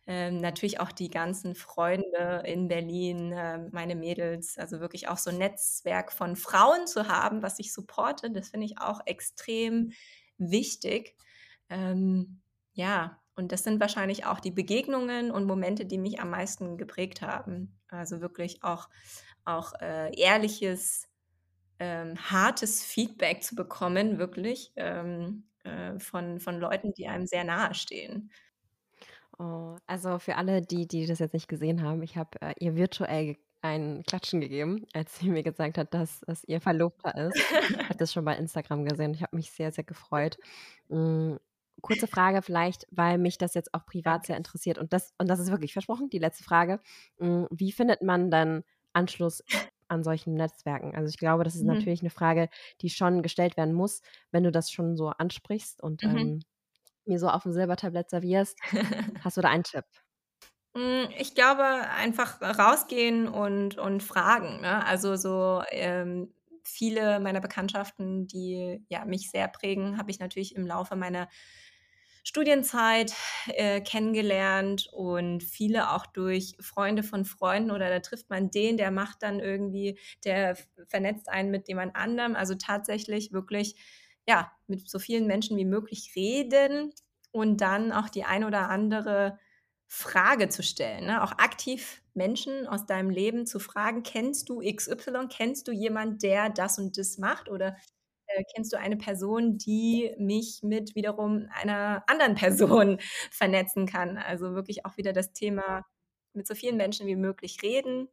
Ähm, natürlich auch die ganzen Freunde in Berlin, äh, meine Mädels, also wirklich auch so ein Netzwerk von Frauen zu haben, was ich supporte, das finde ich auch extrem wichtig. Ähm, ja, und das sind wahrscheinlich auch die Begegnungen und Momente, die mich am meisten geprägt haben. Also wirklich auch, auch äh, ehrliches, ähm, hartes Feedback zu bekommen, wirklich ähm, äh, von, von Leuten, die einem sehr nahe stehen. Oh, also für alle, die, die das jetzt nicht gesehen haben, ich habe äh, ihr virtuell ein Klatschen gegeben, als sie mir gesagt hat, dass es ihr Verlobter ist. Ich habe das schon bei Instagram gesehen. Ich habe mich sehr, sehr gefreut. Mhm. Kurze Frage vielleicht, weil mich das jetzt auch privat sehr interessiert. Und das, und das ist wirklich versprochen, die letzte Frage. Mhm. Wie findet man dann Anschluss an solchen Netzwerken? Also ich glaube, das ist mhm. natürlich eine Frage, die schon gestellt werden muss, wenn du das schon so ansprichst und mhm. ähm, mir so auf dem Silbertablett servierst. Hast du da einen Tipp? Hm, ich glaube, einfach rausgehen und und fragen, ne? Also, so, ähm, viele meiner Bekanntschaften, die, ja, mich sehr prägen, habe ich natürlich im Laufe meiner Studienzeit, äh, kennengelernt und viele auch durch Freunde von Freunden oder da trifft man den, der macht dann irgendwie der vernetzt einen mit jemand anderem. Also, tatsächlich wirklich ja, mit so vielen Menschen wie möglich reden und dann auch die ein oder andere Frage zu stellen, ne? auch aktiv Menschen aus deinem Leben zu fragen, kennst du XY, kennst du jemand, der das und das macht oder äh, kennst du eine Person, die mich mit wiederum einer anderen Person vernetzen kann? Also wirklich auch wieder das Thema mit so vielen Menschen wie möglich reden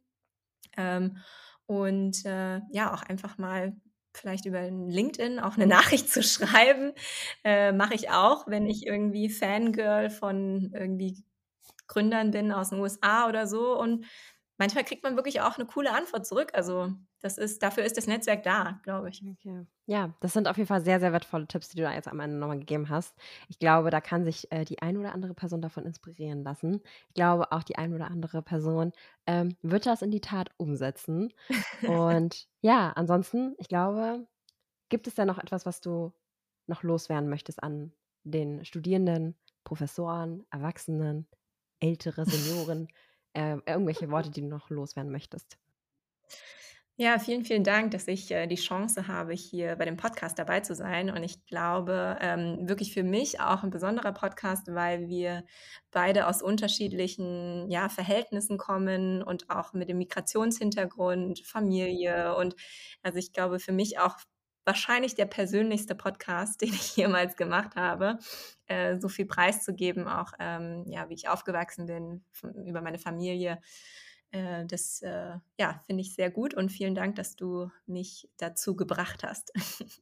ähm, und äh, ja, auch einfach mal vielleicht über LinkedIn auch eine Nachricht zu schreiben, äh, mache ich auch, wenn ich irgendwie Fangirl von irgendwie Gründern bin aus den USA oder so und manchmal kriegt man wirklich auch eine coole Antwort zurück. Also, das ist dafür ist das Netzwerk da, glaube ich. Okay. Ja, das sind auf jeden Fall sehr, sehr wertvolle Tipps, die du da jetzt am Ende nochmal gegeben hast. Ich glaube, da kann sich äh, die ein oder andere Person davon inspirieren lassen. Ich glaube, auch die ein oder andere Person ähm, wird das in die Tat umsetzen. Und ja, ansonsten, ich glaube, gibt es da noch etwas, was du noch loswerden möchtest an den Studierenden, Professoren, Erwachsenen, ältere Senioren? äh, irgendwelche Worte, die du noch loswerden möchtest? Ja, vielen, vielen Dank, dass ich äh, die Chance habe, hier bei dem Podcast dabei zu sein. Und ich glaube, ähm, wirklich für mich auch ein besonderer Podcast, weil wir beide aus unterschiedlichen ja, Verhältnissen kommen und auch mit dem Migrationshintergrund, Familie. Und also ich glaube, für mich auch wahrscheinlich der persönlichste Podcast, den ich jemals gemacht habe, äh, so viel preiszugeben, auch ähm, ja, wie ich aufgewachsen bin, über meine Familie. Äh, das äh, ja, finde ich sehr gut und vielen Dank, dass du mich dazu gebracht hast.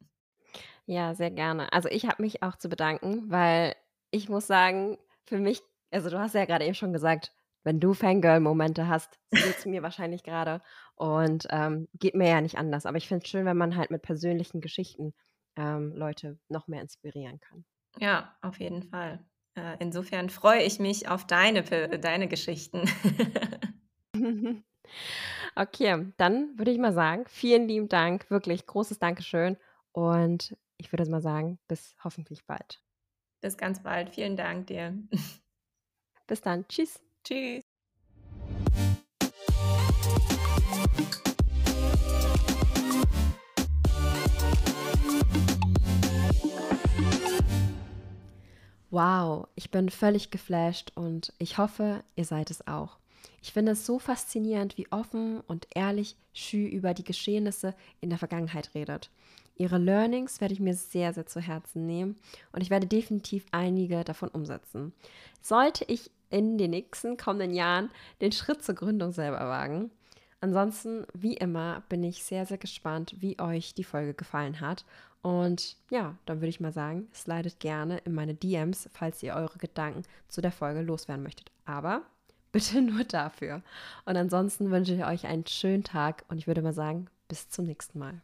ja, sehr gerne. Also ich habe mich auch zu bedanken, weil ich muss sagen, für mich, also du hast ja gerade eben schon gesagt, wenn du Fangirl-Momente hast, so geht es mir wahrscheinlich gerade. Und ähm, geht mir ja nicht anders. Aber ich finde es schön, wenn man halt mit persönlichen Geschichten ähm, Leute noch mehr inspirieren kann. Ja, auf jeden Fall. Äh, insofern freue ich mich auf deine, deine Geschichten. okay, dann würde ich mal sagen, vielen lieben Dank, wirklich großes Dankeschön. Und ich würde mal sagen, bis hoffentlich bald. Bis ganz bald. Vielen Dank dir. Bis dann. Tschüss. Tschüss. Wow, ich bin völlig geflasht und ich hoffe, ihr seid es auch. Ich finde es so faszinierend, wie offen und ehrlich Xu über die Geschehnisse in der Vergangenheit redet. Ihre Learnings werde ich mir sehr, sehr zu Herzen nehmen und ich werde definitiv einige davon umsetzen. Sollte ich in den nächsten kommenden Jahren den Schritt zur Gründung selber wagen, Ansonsten, wie immer, bin ich sehr, sehr gespannt, wie euch die Folge gefallen hat. Und ja, dann würde ich mal sagen, slidet gerne in meine DMs, falls ihr eure Gedanken zu der Folge loswerden möchtet. Aber bitte nur dafür. Und ansonsten wünsche ich euch einen schönen Tag und ich würde mal sagen, bis zum nächsten Mal.